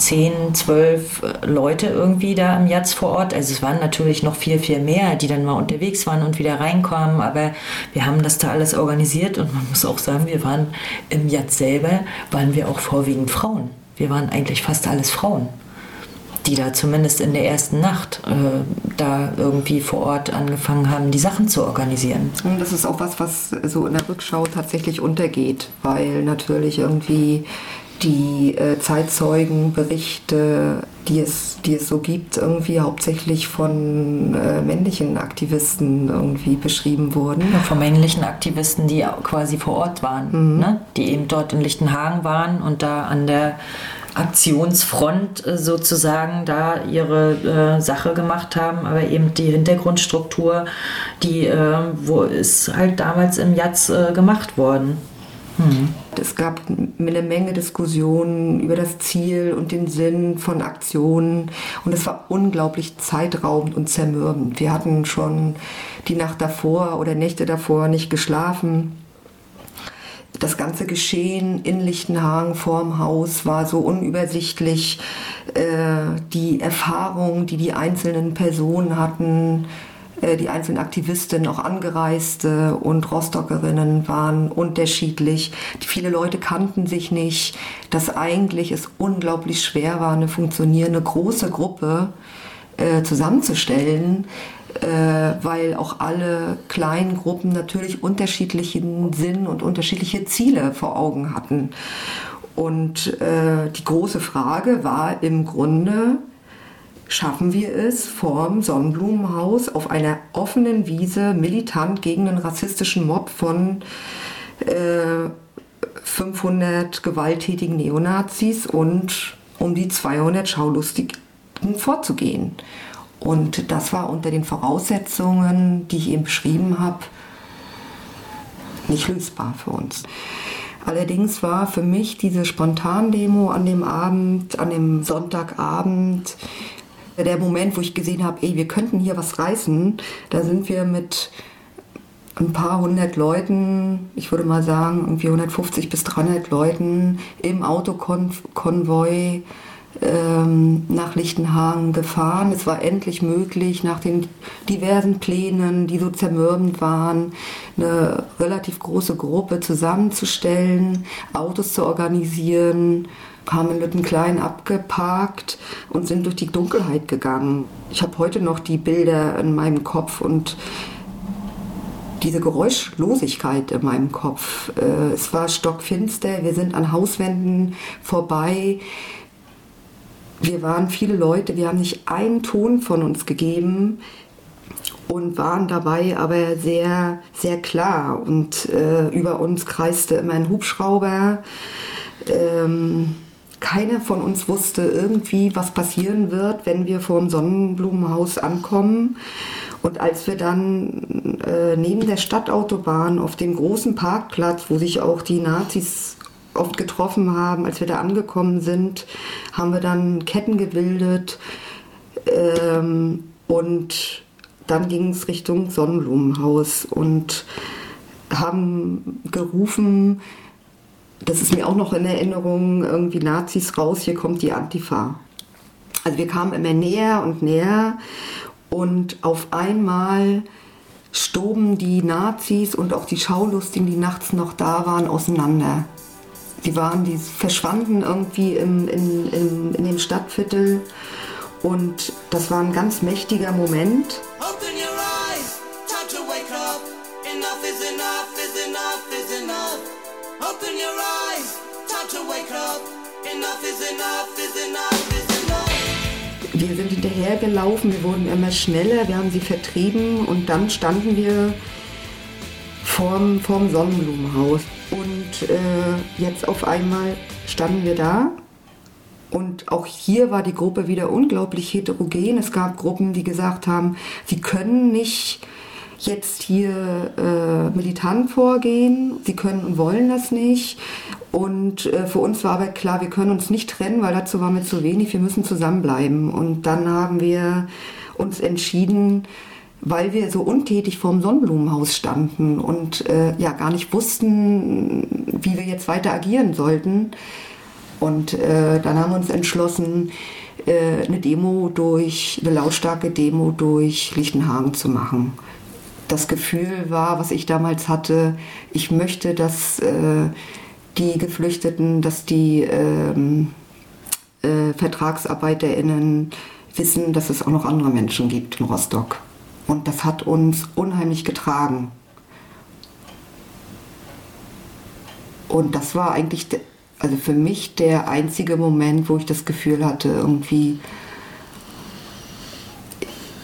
zehn, zwölf äh, Leute irgendwie da im Jatz vor Ort. Also es waren natürlich noch viel, viel mehr, die dann mal unterwegs waren und wieder reinkommen. Aber wir haben das da alles organisiert und man muss auch sagen, wir waren im Jatz selber, waren wir auch vorwiegend Frauen. Wir waren eigentlich fast alles Frauen die da zumindest in der ersten Nacht äh, da irgendwie vor Ort angefangen haben, die Sachen zu organisieren. Und das ist auch was, was so in der Rückschau tatsächlich untergeht, weil natürlich irgendwie die äh, Zeitzeugenberichte, die es, die es so gibt, irgendwie hauptsächlich von äh, männlichen Aktivisten irgendwie beschrieben wurden. Ja, von männlichen Aktivisten, die quasi vor Ort waren, mhm. ne? die eben dort in Lichtenhagen waren und da an der Aktionsfront äh, sozusagen da ihre äh, Sache gemacht haben, aber eben die Hintergrundstruktur, die äh, wo ist halt damals im Jatz äh, gemacht worden. Mhm. Es gab eine Menge Diskussionen über das Ziel und den Sinn von Aktionen und es war unglaublich zeitraubend und zermürbend. Wir hatten schon die Nacht davor oder Nächte davor nicht geschlafen. Das ganze Geschehen in Lichtenhagen vorm Haus war so unübersichtlich. Äh, die Erfahrung, die die einzelnen Personen hatten, die einzelnen Aktivistinnen, auch Angereiste und Rostockerinnen waren unterschiedlich. Viele Leute kannten sich nicht, dass eigentlich es unglaublich schwer war, eine funktionierende große Gruppe äh, zusammenzustellen, äh, weil auch alle kleinen Gruppen natürlich unterschiedlichen Sinn und unterschiedliche Ziele vor Augen hatten. Und äh, die große Frage war im Grunde, schaffen wir es, vorm Sonnenblumenhaus auf einer offenen Wiese militant gegen einen rassistischen Mob von äh, 500 gewalttätigen Neonazis und um die 200 Schaulustigen vorzugehen. Und das war unter den Voraussetzungen, die ich eben beschrieben habe, nicht lösbar für uns. Allerdings war für mich diese Spontandemo an dem Abend, an dem Sonntagabend, der Moment, wo ich gesehen habe, ey, wir könnten hier was reißen. Da sind wir mit ein paar hundert Leuten, ich würde mal sagen, irgendwie 150 bis 300 Leuten im Autokonvoi ähm, nach Lichtenhagen gefahren. Es war endlich möglich, nach den diversen Plänen, die so zermürbend waren, eine relativ große Gruppe zusammenzustellen, Autos zu organisieren, haben in Lüttenklein abgeparkt und sind durch die Dunkelheit gegangen. Ich habe heute noch die Bilder in meinem Kopf und diese Geräuschlosigkeit in meinem Kopf. Äh, es war stockfinster, wir sind an Hauswänden vorbei wir waren viele Leute, wir haben nicht einen Ton von uns gegeben und waren dabei aber sehr, sehr klar. Und äh, über uns kreiste immer ein Hubschrauber. Ähm, keiner von uns wusste irgendwie, was passieren wird, wenn wir vor dem Sonnenblumenhaus ankommen. Und als wir dann äh, neben der Stadtautobahn auf dem großen Parkplatz, wo sich auch die Nazis oft getroffen haben, als wir da angekommen sind, haben wir dann Ketten gebildet ähm, und dann ging es Richtung Sonnenblumenhaus und haben gerufen, das ist mir auch noch in Erinnerung, irgendwie Nazis raus, hier kommt die Antifa. Also wir kamen immer näher und näher und auf einmal stoben die Nazis und auch die Schaulustigen, die nachts noch da waren, auseinander. Die waren, die verschwanden irgendwie im, in, in, in dem Stadtviertel und das war ein ganz mächtiger Moment. Wir sind hinterhergelaufen, wir wurden immer schneller, wir haben sie vertrieben und dann standen wir vorm, vorm Sonnenblumenhaus. Und äh, jetzt auf einmal standen wir da. Und auch hier war die Gruppe wieder unglaublich heterogen. Es gab Gruppen, die gesagt haben, sie können nicht jetzt hier äh, militant vorgehen, sie können und wollen das nicht. Und äh, für uns war aber klar, wir können uns nicht trennen, weil dazu waren wir zu wenig, wir müssen zusammenbleiben. Und dann haben wir uns entschieden, weil wir so untätig vorm Sonnenblumenhaus standen und äh, ja gar nicht wussten, wie wir jetzt weiter agieren sollten. Und äh, dann haben wir uns entschlossen, äh, eine Demo durch, eine lautstarke Demo durch Lichtenhagen zu machen. Das Gefühl war, was ich damals hatte, ich möchte, dass äh, die Geflüchteten, dass die ähm, äh, VertragsarbeiterInnen wissen, dass es auch noch andere Menschen gibt in Rostock. Und das hat uns unheimlich getragen. Und das war eigentlich, also für mich der einzige Moment, wo ich das Gefühl hatte, irgendwie,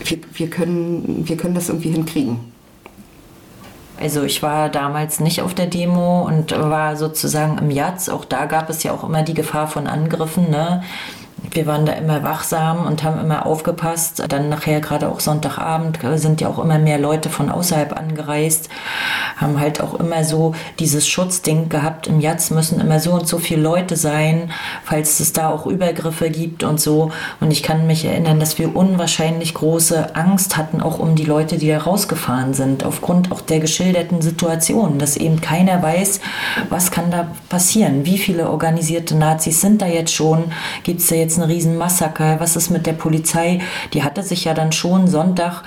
wir, wir, können, wir können das irgendwie hinkriegen. Also ich war damals nicht auf der Demo und war sozusagen im Jatz. Auch da gab es ja auch immer die Gefahr von Angriffen. Ne? wir waren da immer wachsam und haben immer aufgepasst. Dann nachher gerade auch Sonntagabend sind ja auch immer mehr Leute von außerhalb angereist, haben halt auch immer so dieses Schutzding gehabt. Im Jatz müssen immer so und so viele Leute sein, falls es da auch Übergriffe gibt und so. Und ich kann mich erinnern, dass wir unwahrscheinlich große Angst hatten, auch um die Leute, die da rausgefahren sind, aufgrund auch der geschilderten Situation, dass eben keiner weiß, was kann da passieren, wie viele organisierte Nazis sind da jetzt schon, gibt es da jetzt eine Riesenmassaker, was ist mit der Polizei? Die hatte sich ja dann schon Sonntag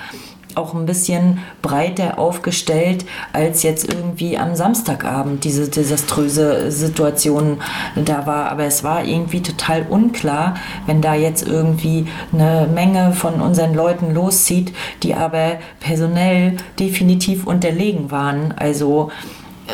auch ein bisschen breiter aufgestellt als jetzt irgendwie am Samstagabend diese desaströse Situation da war. Aber es war irgendwie total unklar, wenn da jetzt irgendwie eine Menge von unseren Leuten loszieht, die aber personell definitiv unterlegen waren. Also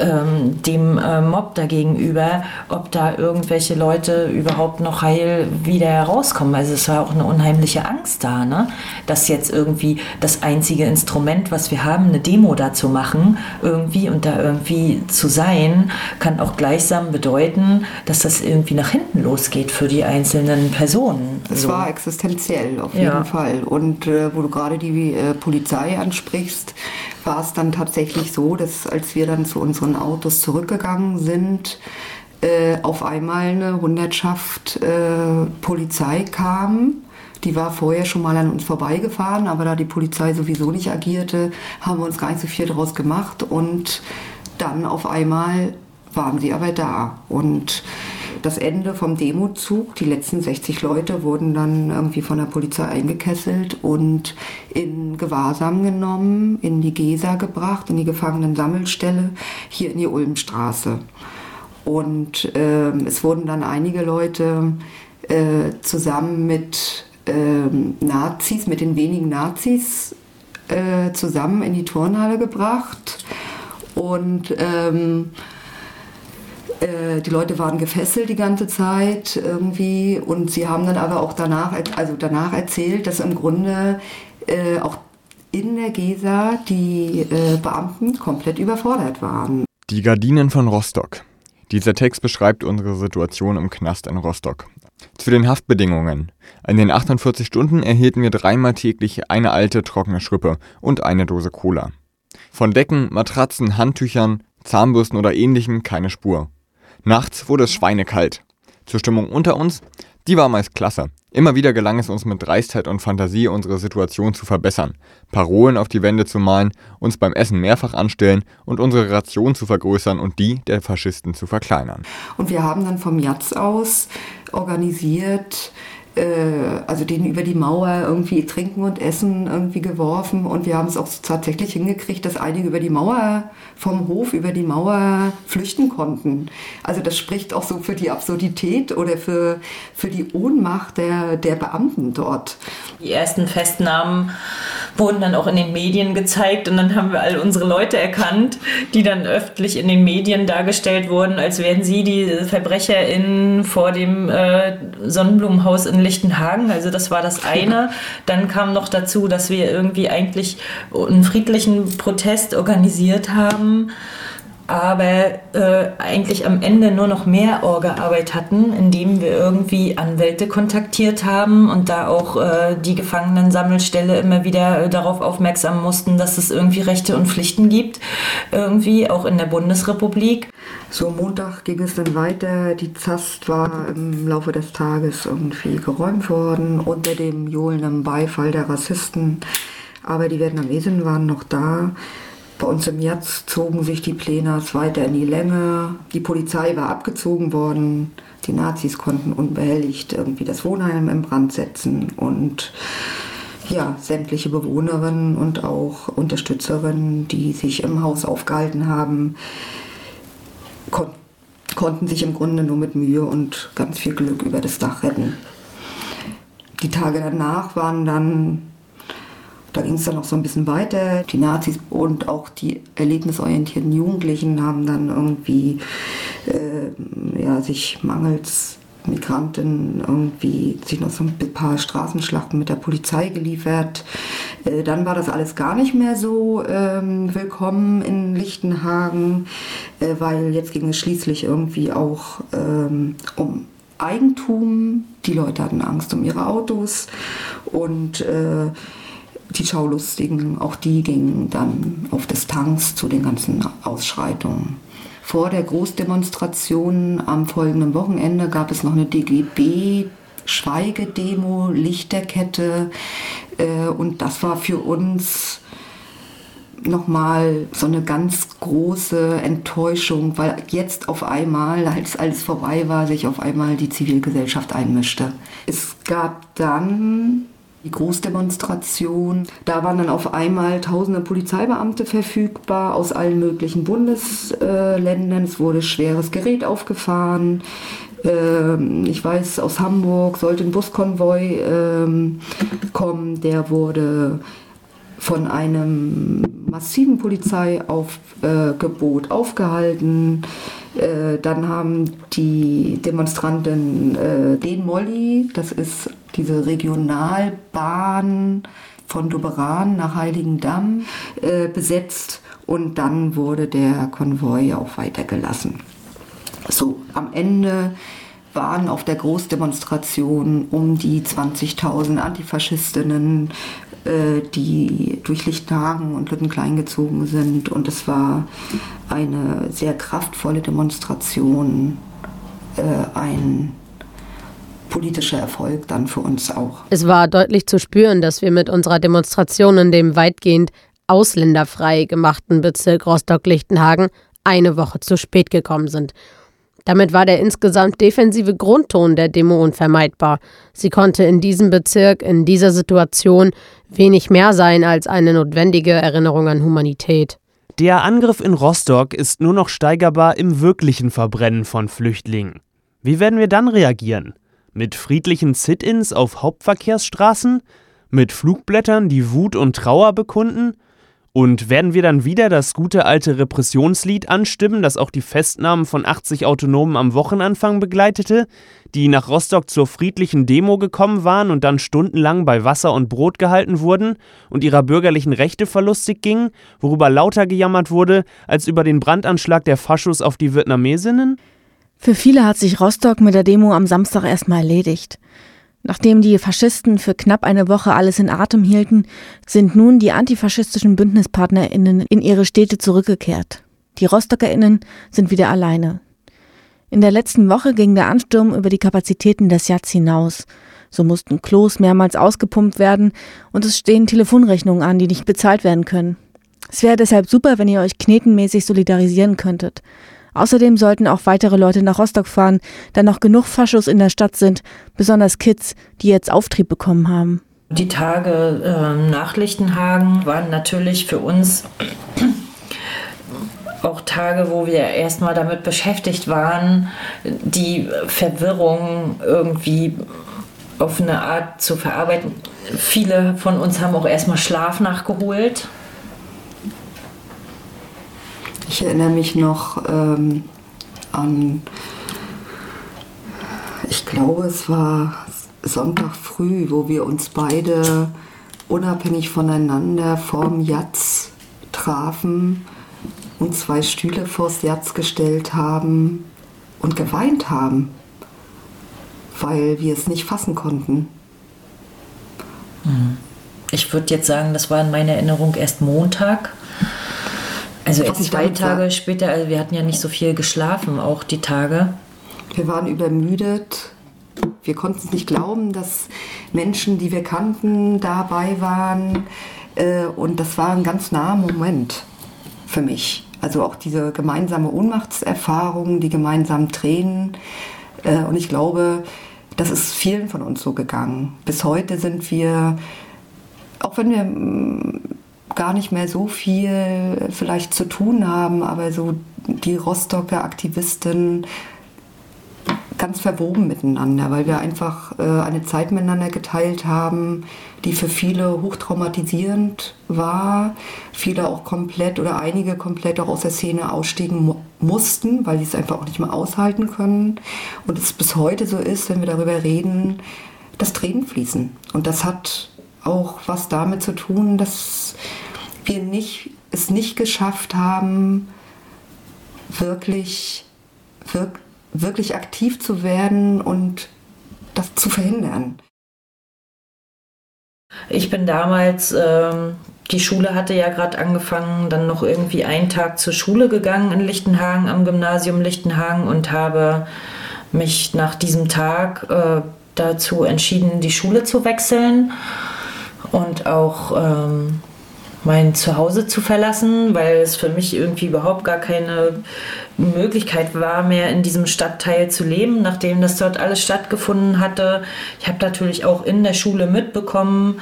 ähm, dem äh, Mob dagegenüber, ob da irgendwelche Leute überhaupt noch heil wieder herauskommen. Also es war auch eine unheimliche Angst da, ne? dass jetzt irgendwie das einzige Instrument, was wir haben, eine Demo dazu machen, irgendwie und da irgendwie zu sein, kann auch gleichsam bedeuten, dass das irgendwie nach hinten losgeht für die einzelnen Personen. Es so. war existenziell auf jeden ja. Fall. Und äh, wo du gerade die äh, Polizei ansprichst, war es dann tatsächlich so, dass als wir dann zu unseren Autos zurückgegangen sind, äh, auf einmal eine Hundertschaft äh, Polizei kam. Die war vorher schon mal an uns vorbeigefahren, aber da die Polizei sowieso nicht agierte, haben wir uns gar nicht so viel draus gemacht und dann auf einmal waren sie aber da. Und das Ende vom Demozug, die letzten 60 Leute wurden dann irgendwie von der Polizei eingekesselt und in Gewahrsam genommen, in die Gesa gebracht, in die Gefangenensammelstelle hier in die Ulmstraße. Und äh, es wurden dann einige Leute äh, zusammen mit äh, Nazis, mit den wenigen Nazis äh, zusammen in die Turnhalle gebracht. Und ähm, äh, die Leute waren gefesselt die ganze Zeit irgendwie und sie haben dann aber auch danach, also danach erzählt, dass im Grunde äh, auch in der Gesa die äh, Beamten komplett überfordert waren. Die Gardinen von Rostock. Dieser Text beschreibt unsere Situation im Knast in Rostock. Zu den Haftbedingungen. In den 48 Stunden erhielten wir dreimal täglich eine alte trockene Schrippe und eine Dose Cola. Von Decken, Matratzen, Handtüchern, Zahnbürsten oder ähnlichem keine Spur. Nachts wurde es schweinekalt. Zur Stimmung unter uns, die war meist klasse. Immer wieder gelang es uns mit Dreistheit und Fantasie, unsere Situation zu verbessern, Parolen auf die Wände zu malen, uns beim Essen mehrfach anstellen und unsere Ration zu vergrößern und die der Faschisten zu verkleinern. Und wir haben dann vom Jatz aus organisiert, also den über die Mauer irgendwie trinken und essen irgendwie geworfen und wir haben es auch tatsächlich hingekriegt, dass einige über die Mauer vom Hof über die Mauer flüchten konnten. Also das spricht auch so für die Absurdität oder für, für die Ohnmacht der, der Beamten dort. Die ersten Festnahmen wurden dann auch in den Medien gezeigt und dann haben wir all unsere Leute erkannt, die dann öffentlich in den Medien dargestellt wurden, als wären sie die VerbrecherInnen vor dem äh, Sonnenblumenhaus in Lichtenhagen. Also das war das eine. <laughs> Dann kam noch dazu, dass wir irgendwie eigentlich einen friedlichen Protest organisiert haben aber äh, eigentlich am Ende nur noch mehr Orgearbeit hatten, indem wir irgendwie Anwälte kontaktiert haben und da auch äh, die Gefangenensammelstelle immer wieder äh, darauf aufmerksam mussten, dass es irgendwie Rechte und Pflichten gibt, irgendwie auch in der Bundesrepublik. So Montag ging es dann weiter. Die Zast war im Laufe des Tages irgendwie geräumt worden unter dem johlenden Beifall der Rassisten. Aber die Vietnamesen waren noch da. Bei uns im März zogen sich die Pläne weiter in die Länge. Die Polizei war abgezogen worden. Die Nazis konnten unbehelligt irgendwie das Wohnheim in Brand setzen und ja, sämtliche Bewohnerinnen und auch Unterstützerinnen, die sich im Haus aufgehalten haben, kon konnten sich im Grunde nur mit Mühe und ganz viel Glück über das Dach retten. Die Tage danach waren dann da ging es dann noch so ein bisschen weiter. Die Nazis und auch die erlebnisorientierten Jugendlichen haben dann irgendwie äh, ja, sich mangels Migranten irgendwie sich noch so ein paar Straßenschlachten mit der Polizei geliefert. Äh, dann war das alles gar nicht mehr so ähm, willkommen in Lichtenhagen, äh, weil jetzt ging es schließlich irgendwie auch ähm, um Eigentum. Die Leute hatten Angst um ihre Autos und äh, die Schaulustigen, auch die gingen dann auf Distanz zu den ganzen Ausschreitungen. Vor der Großdemonstration am folgenden Wochenende gab es noch eine DGB Schweigedemo, Lichterkette äh, und das war für uns nochmal so eine ganz große Enttäuschung, weil jetzt auf einmal, als alles vorbei war, sich auf einmal die Zivilgesellschaft einmischte. Es gab dann die Großdemonstration. Da waren dann auf einmal tausende Polizeibeamte verfügbar aus allen möglichen Bundesländern. Es wurde schweres Gerät aufgefahren. Ähm, ich weiß, aus Hamburg sollte ein Buskonvoi ähm, kommen. Der wurde von einem massiven Polizeiaufgebot aufgehalten. Äh, dann haben die Demonstranten äh, den Molly, das ist diese Regionalbahn von Doberan nach Heiligendamm, äh, besetzt und dann wurde der Konvoi auch weitergelassen. So, am Ende waren auf der Großdemonstration um die 20.000 Antifaschistinnen, äh, die durch Lichthagen und Lüttenklein gezogen sind. Und es war eine sehr kraftvolle Demonstration, äh, ein politischer Erfolg dann für uns auch. Es war deutlich zu spüren, dass wir mit unserer Demonstration in dem weitgehend ausländerfrei gemachten Bezirk Rostock-Lichtenhagen eine Woche zu spät gekommen sind. Damit war der insgesamt defensive Grundton der Demo unvermeidbar. Sie konnte in diesem Bezirk, in dieser Situation wenig mehr sein als eine notwendige Erinnerung an Humanität. Der Angriff in Rostock ist nur noch steigerbar im wirklichen Verbrennen von Flüchtlingen. Wie werden wir dann reagieren? Mit friedlichen Sit-ins auf Hauptverkehrsstraßen? Mit Flugblättern, die Wut und Trauer bekunden? Und werden wir dann wieder das gute alte Repressionslied anstimmen, das auch die Festnahmen von 80 Autonomen am Wochenanfang begleitete, die nach Rostock zur friedlichen Demo gekommen waren und dann stundenlang bei Wasser und Brot gehalten wurden und ihrer bürgerlichen Rechte verlustig gingen, worüber lauter gejammert wurde als über den Brandanschlag der Faschos auf die Vietnamesinnen? Für viele hat sich Rostock mit der Demo am Samstag erstmal erledigt. Nachdem die Faschisten für knapp eine Woche alles in Atem hielten, sind nun die antifaschistischen Bündnispartnerinnen in ihre Städte zurückgekehrt. Die Rostockerinnen sind wieder alleine. In der letzten Woche ging der Ansturm über die Kapazitäten des Jats hinaus. So mussten Klos mehrmals ausgepumpt werden und es stehen Telefonrechnungen an, die nicht bezahlt werden können. Es wäre deshalb super, wenn ihr euch knetenmäßig solidarisieren könntet. Außerdem sollten auch weitere Leute nach Rostock fahren, da noch genug Faschos in der Stadt sind, besonders Kids, die jetzt Auftrieb bekommen haben. Die Tage äh, nach Lichtenhagen waren natürlich für uns <clears throat> auch Tage, wo wir erstmal damit beschäftigt waren, die Verwirrung irgendwie auf eine Art zu verarbeiten. Viele von uns haben auch erstmal Schlaf nachgeholt ich erinnere mich noch ähm, an, ich glaube, es war Sonntag früh, wo wir uns beide unabhängig voneinander vorm Jatz trafen und zwei Stühle vors Jatz gestellt haben und geweint haben, weil wir es nicht fassen konnten. Hm. Ich würde jetzt sagen, das war in meiner Erinnerung erst Montag. Also erst zwei Tage war. später, also wir hatten ja nicht so viel geschlafen, auch die Tage. Wir waren übermüdet. Wir konnten es nicht glauben, dass Menschen, die wir kannten, dabei waren. Äh, und das war ein ganz naher Moment für mich. Also auch diese gemeinsame Ohnmachtserfahrung, die gemeinsamen Tränen. Äh, und ich glaube, das ist vielen von uns so gegangen. Bis heute sind wir, auch wenn wir mm, gar nicht mehr so viel vielleicht zu tun haben, aber so die Rostocker Aktivisten ganz verwoben miteinander, weil wir einfach äh, eine Zeit miteinander geteilt haben, die für viele hochtraumatisierend war. Viele auch komplett oder einige komplett auch aus der Szene ausstiegen mu mussten, weil sie es einfach auch nicht mehr aushalten können. Und es bis heute so ist, wenn wir darüber reden, dass Tränen fließen. Und das hat auch was damit zu tun, dass wir nicht, es nicht geschafft haben, wirklich, wirk, wirklich aktiv zu werden und das zu verhindern. Ich bin damals, ähm, die Schule hatte ja gerade angefangen, dann noch irgendwie einen Tag zur Schule gegangen in Lichtenhagen, am Gymnasium Lichtenhagen und habe mich nach diesem Tag äh, dazu entschieden, die Schule zu wechseln und auch ähm, mein Zuhause zu verlassen, weil es für mich irgendwie überhaupt gar keine Möglichkeit war, mehr in diesem Stadtteil zu leben, nachdem das dort alles stattgefunden hatte. Ich habe natürlich auch in der Schule mitbekommen,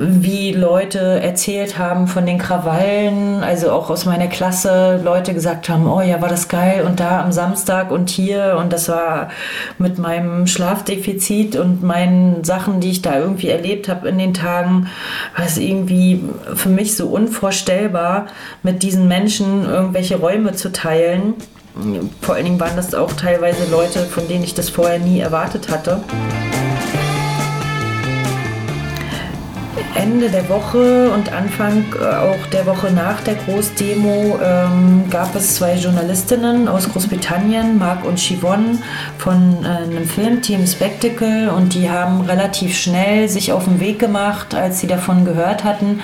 wie Leute erzählt haben von den Krawallen, also auch aus meiner Klasse, Leute gesagt haben, oh ja, war das geil und da am Samstag und hier und das war mit meinem Schlafdefizit und meinen Sachen, die ich da irgendwie erlebt habe in den Tagen, war es irgendwie für mich so unvorstellbar, mit diesen Menschen irgendwelche Räume zu teilen. Vor allen Dingen waren das auch teilweise Leute, von denen ich das vorher nie erwartet hatte. Ende der Woche und Anfang äh, auch der Woche nach der Großdemo ähm, gab es zwei Journalistinnen aus Großbritannien, Mark und Chivonne, von äh, einem Filmteam Spectacle und die haben relativ schnell sich auf den Weg gemacht, als sie davon gehört hatten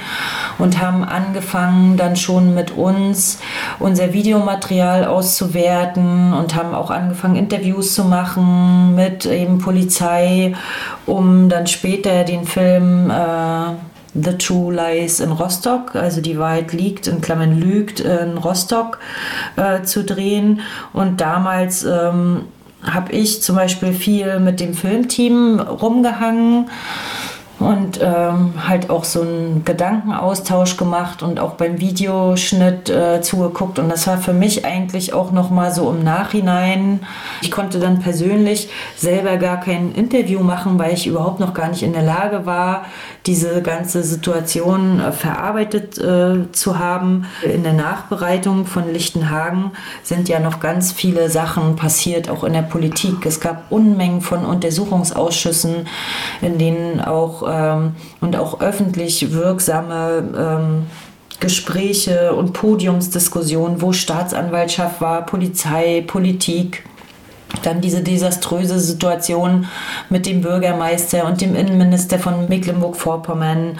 und haben angefangen dann schon mit uns unser Videomaterial auszuwerten und haben auch angefangen Interviews zu machen mit eben Polizei, um dann später den Film äh, The True Lies in Rostock, also die Wahrheit liegt, in Klammern lügt, in Rostock äh, zu drehen. Und damals ähm, habe ich zum Beispiel viel mit dem Filmteam rumgehangen und ähm, halt auch so einen Gedankenaustausch gemacht und auch beim Videoschnitt äh, zugeguckt und das war für mich eigentlich auch noch mal so im Nachhinein. Ich konnte dann persönlich selber gar kein Interview machen, weil ich überhaupt noch gar nicht in der Lage war, diese ganze Situation äh, verarbeitet äh, zu haben. In der Nachbereitung von Lichtenhagen sind ja noch ganz viele Sachen passiert, auch in der Politik. Es gab Unmengen von Untersuchungsausschüssen, in denen auch ähm, und auch öffentlich wirksame ähm, Gespräche und Podiumsdiskussionen, wo Staatsanwaltschaft war, Polizei, Politik. Dann diese desaströse Situation mit dem Bürgermeister und dem Innenminister von Mecklenburg-Vorpommern.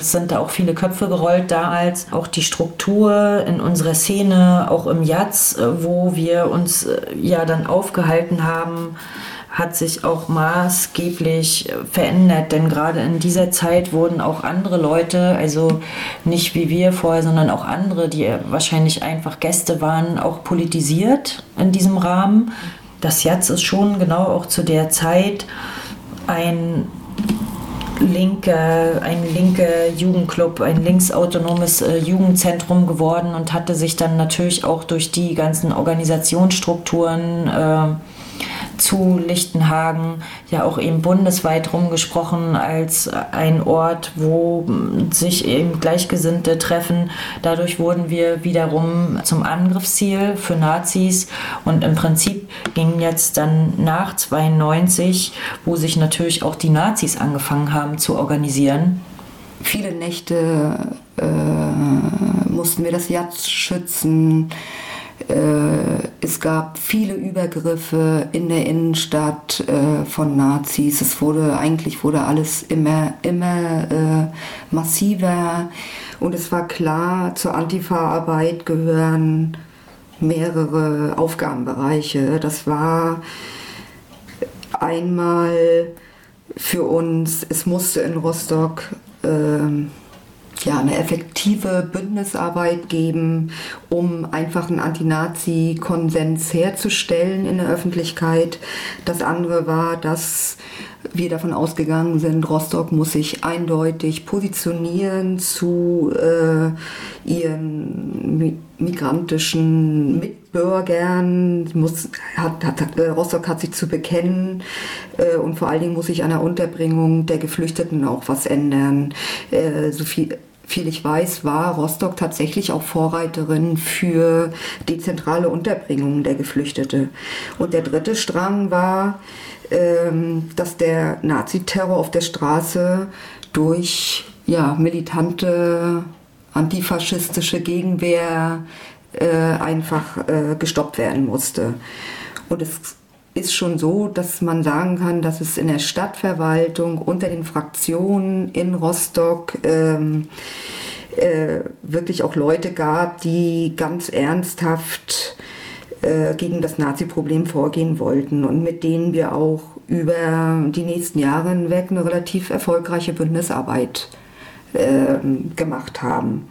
Es sind da auch viele Köpfe gerollt damals. Auch die Struktur in unserer Szene, auch im Jatz, wo wir uns äh, ja dann aufgehalten haben hat sich auch maßgeblich verändert, denn gerade in dieser Zeit wurden auch andere Leute, also nicht wie wir vorher, sondern auch andere, die wahrscheinlich einfach Gäste waren, auch politisiert in diesem Rahmen. Das Jatz ist schon genau auch zu der Zeit ein linke, ein linker Jugendclub, ein linksautonomes äh, Jugendzentrum geworden und hatte sich dann natürlich auch durch die ganzen Organisationsstrukturen äh, zu Lichtenhagen ja auch eben bundesweit rumgesprochen als ein Ort, wo sich eben Gleichgesinnte treffen. Dadurch wurden wir wiederum zum Angriffsziel für Nazis und im Prinzip ging jetzt dann nach 92, wo sich natürlich auch die Nazis angefangen haben zu organisieren. Viele Nächte äh, mussten wir das Jatz schützen. Äh, es gab viele Übergriffe in der Innenstadt äh, von Nazis. Es wurde eigentlich wurde alles immer immer äh, massiver und es war klar, zur Antifa-Arbeit gehören mehrere Aufgabenbereiche. Das war einmal für uns, es musste in Rostock äh, ja, eine effektive Bündnisarbeit geben, um einfach einen Anti-Nazi-Konsens herzustellen in der Öffentlichkeit. Das andere war, dass wir davon ausgegangen sind, Rostock muss sich eindeutig positionieren zu äh, ihren migrantischen Mitbürgern. Muss, hat, hat, äh, Rostock hat sich zu bekennen äh, und vor allen Dingen muss sich an der Unterbringung der Geflüchteten auch was ändern. Äh, so viel viel ich weiß, war Rostock tatsächlich auch Vorreiterin für dezentrale Unterbringungen der Geflüchtete. Und der dritte Strang war, ähm, dass der Naziterror auf der Straße durch ja, militante antifaschistische Gegenwehr äh, einfach äh, gestoppt werden musste. Und es ist schon so, dass man sagen kann, dass es in der Stadtverwaltung unter den Fraktionen in Rostock ähm, äh, wirklich auch Leute gab, die ganz ernsthaft äh, gegen das Nazi-Problem vorgehen wollten und mit denen wir auch über die nächsten Jahre hinweg eine relativ erfolgreiche Bündnisarbeit äh, gemacht haben.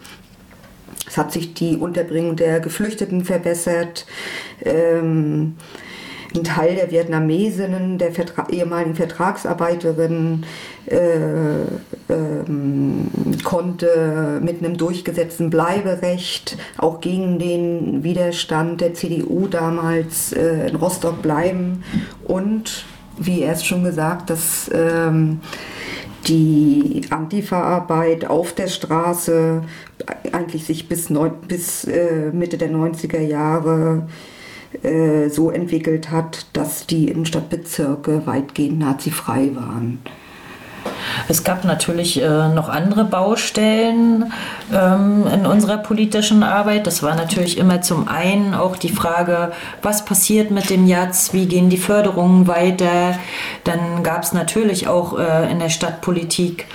Es hat sich die Unterbringung der Geflüchteten verbessert. Ähm, ein Teil der Vietnamesinnen, der Vertra ehemaligen Vertragsarbeiterinnen, äh, ähm, konnte mit einem durchgesetzten Bleiberecht auch gegen den Widerstand der CDU damals äh, in Rostock bleiben. Und, wie erst schon gesagt, dass ähm, die Antifa-Arbeit auf der Straße eigentlich sich bis, neun, bis äh, Mitte der 90er Jahre äh, so entwickelt hat, dass die Innenstadtbezirke weitgehend nazifrei waren. Es gab natürlich äh, noch andere Baustellen ähm, in unserer politischen Arbeit. Das war natürlich immer zum einen auch die Frage, was passiert mit dem JATS, wie gehen die Förderungen weiter. Dann gab es natürlich auch äh, in der Stadtpolitik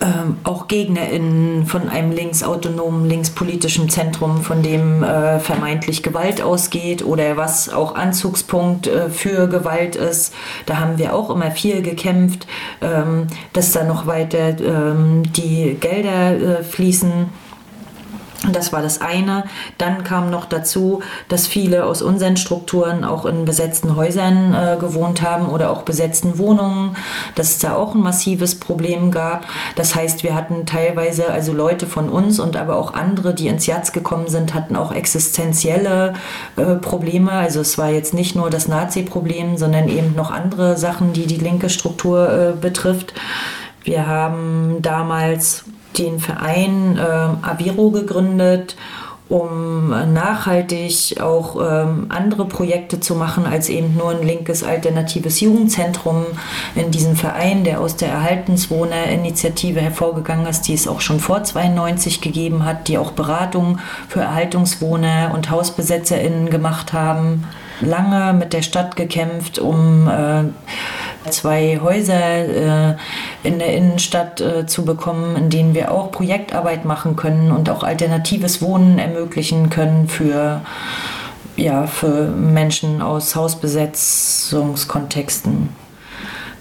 ähm, auch GegnerInnen von einem linksautonomen, linkspolitischen Zentrum, von dem äh, vermeintlich Gewalt ausgeht oder was auch Anzugspunkt äh, für Gewalt ist. Da haben wir auch immer viel gekämpft, ähm, dass da noch weiter ähm, die Gelder äh, fließen das war das eine. Dann kam noch dazu, dass viele aus unseren Strukturen auch in besetzten Häusern äh, gewohnt haben oder auch besetzten Wohnungen, dass es da auch ein massives Problem gab. Das heißt, wir hatten teilweise, also Leute von uns und aber auch andere, die ins Jatz gekommen sind, hatten auch existenzielle äh, Probleme. Also es war jetzt nicht nur das Nazi-Problem, sondern eben noch andere Sachen, die die linke Struktur äh, betrifft. Wir haben damals den Verein äh, Aviro gegründet, um nachhaltig auch ähm, andere Projekte zu machen als eben nur ein linkes alternatives Jugendzentrum in diesem Verein, der aus der Erhaltenswohner-Initiative hervorgegangen ist, die es auch schon vor 92 gegeben hat, die auch Beratungen für Erhaltungswohner und HausbesetzerInnen gemacht haben. Lange mit der Stadt gekämpft, um äh, zwei Häuser äh, in der Innenstadt äh, zu bekommen, in denen wir auch Projektarbeit machen können und auch alternatives Wohnen ermöglichen können für ja, für Menschen aus Hausbesetzungskontexten.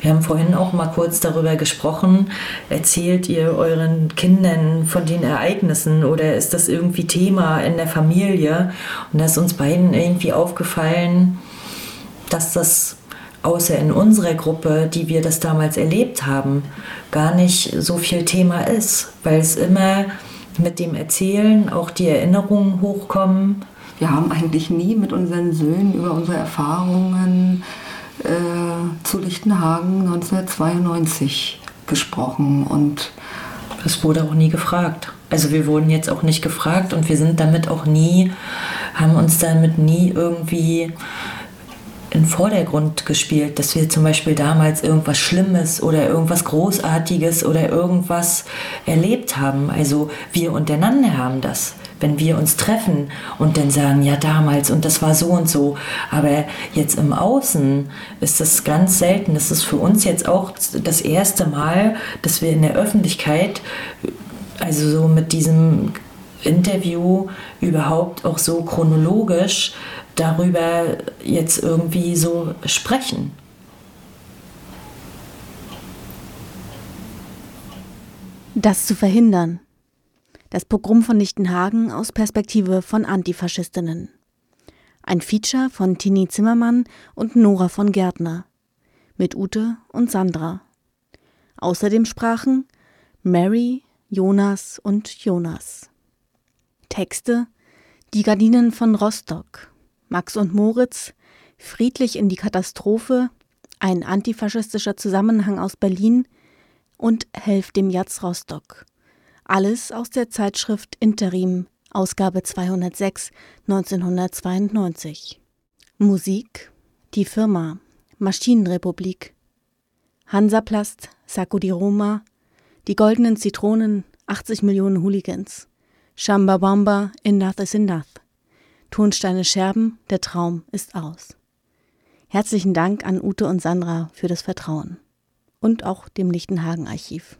Wir haben vorhin auch mal kurz darüber gesprochen. Erzählt ihr euren Kindern von den Ereignissen oder ist das irgendwie Thema in der Familie? Und da ist uns beiden irgendwie aufgefallen, dass das außer in unserer Gruppe, die wir das damals erlebt haben, gar nicht so viel Thema ist, weil es immer mit dem Erzählen auch die Erinnerungen hochkommen. Wir haben eigentlich nie mit unseren Söhnen über unsere Erfahrungen äh, zu Lichtenhagen 1992 gesprochen und es wurde auch nie gefragt. Also wir wurden jetzt auch nicht gefragt und wir sind damit auch nie, haben uns damit nie irgendwie in Vordergrund gespielt, dass wir zum Beispiel damals irgendwas Schlimmes oder irgendwas Großartiges oder irgendwas erlebt haben. Also wir untereinander haben das wenn wir uns treffen und dann sagen, ja damals und das war so und so. Aber jetzt im Außen ist das ganz selten. Das ist für uns jetzt auch das erste Mal, dass wir in der Öffentlichkeit, also so mit diesem Interview überhaupt auch so chronologisch darüber jetzt irgendwie so sprechen. Das zu verhindern, das Pogrom von Lichtenhagen aus Perspektive von Antifaschistinnen. Ein Feature von Tini Zimmermann und Nora von Gärtner. Mit Ute und Sandra. Außerdem sprachen Mary, Jonas und Jonas. Texte Die Gardinen von Rostock, Max und Moritz, Friedlich in die Katastrophe, ein antifaschistischer Zusammenhang aus Berlin und Helft dem Jatz Rostock. Alles aus der Zeitschrift Interim, Ausgabe 206, 1992. Musik Die Firma Maschinenrepublik Hansaplast, Sacco di Roma, Die goldenen Zitronen, 80 Millionen Hooligans, Shamba Bamba, Enough is Enough, Tonsteine Scherben, der Traum ist aus. Herzlichen Dank an Ute und Sandra für das Vertrauen und auch dem Lichtenhagen Archiv.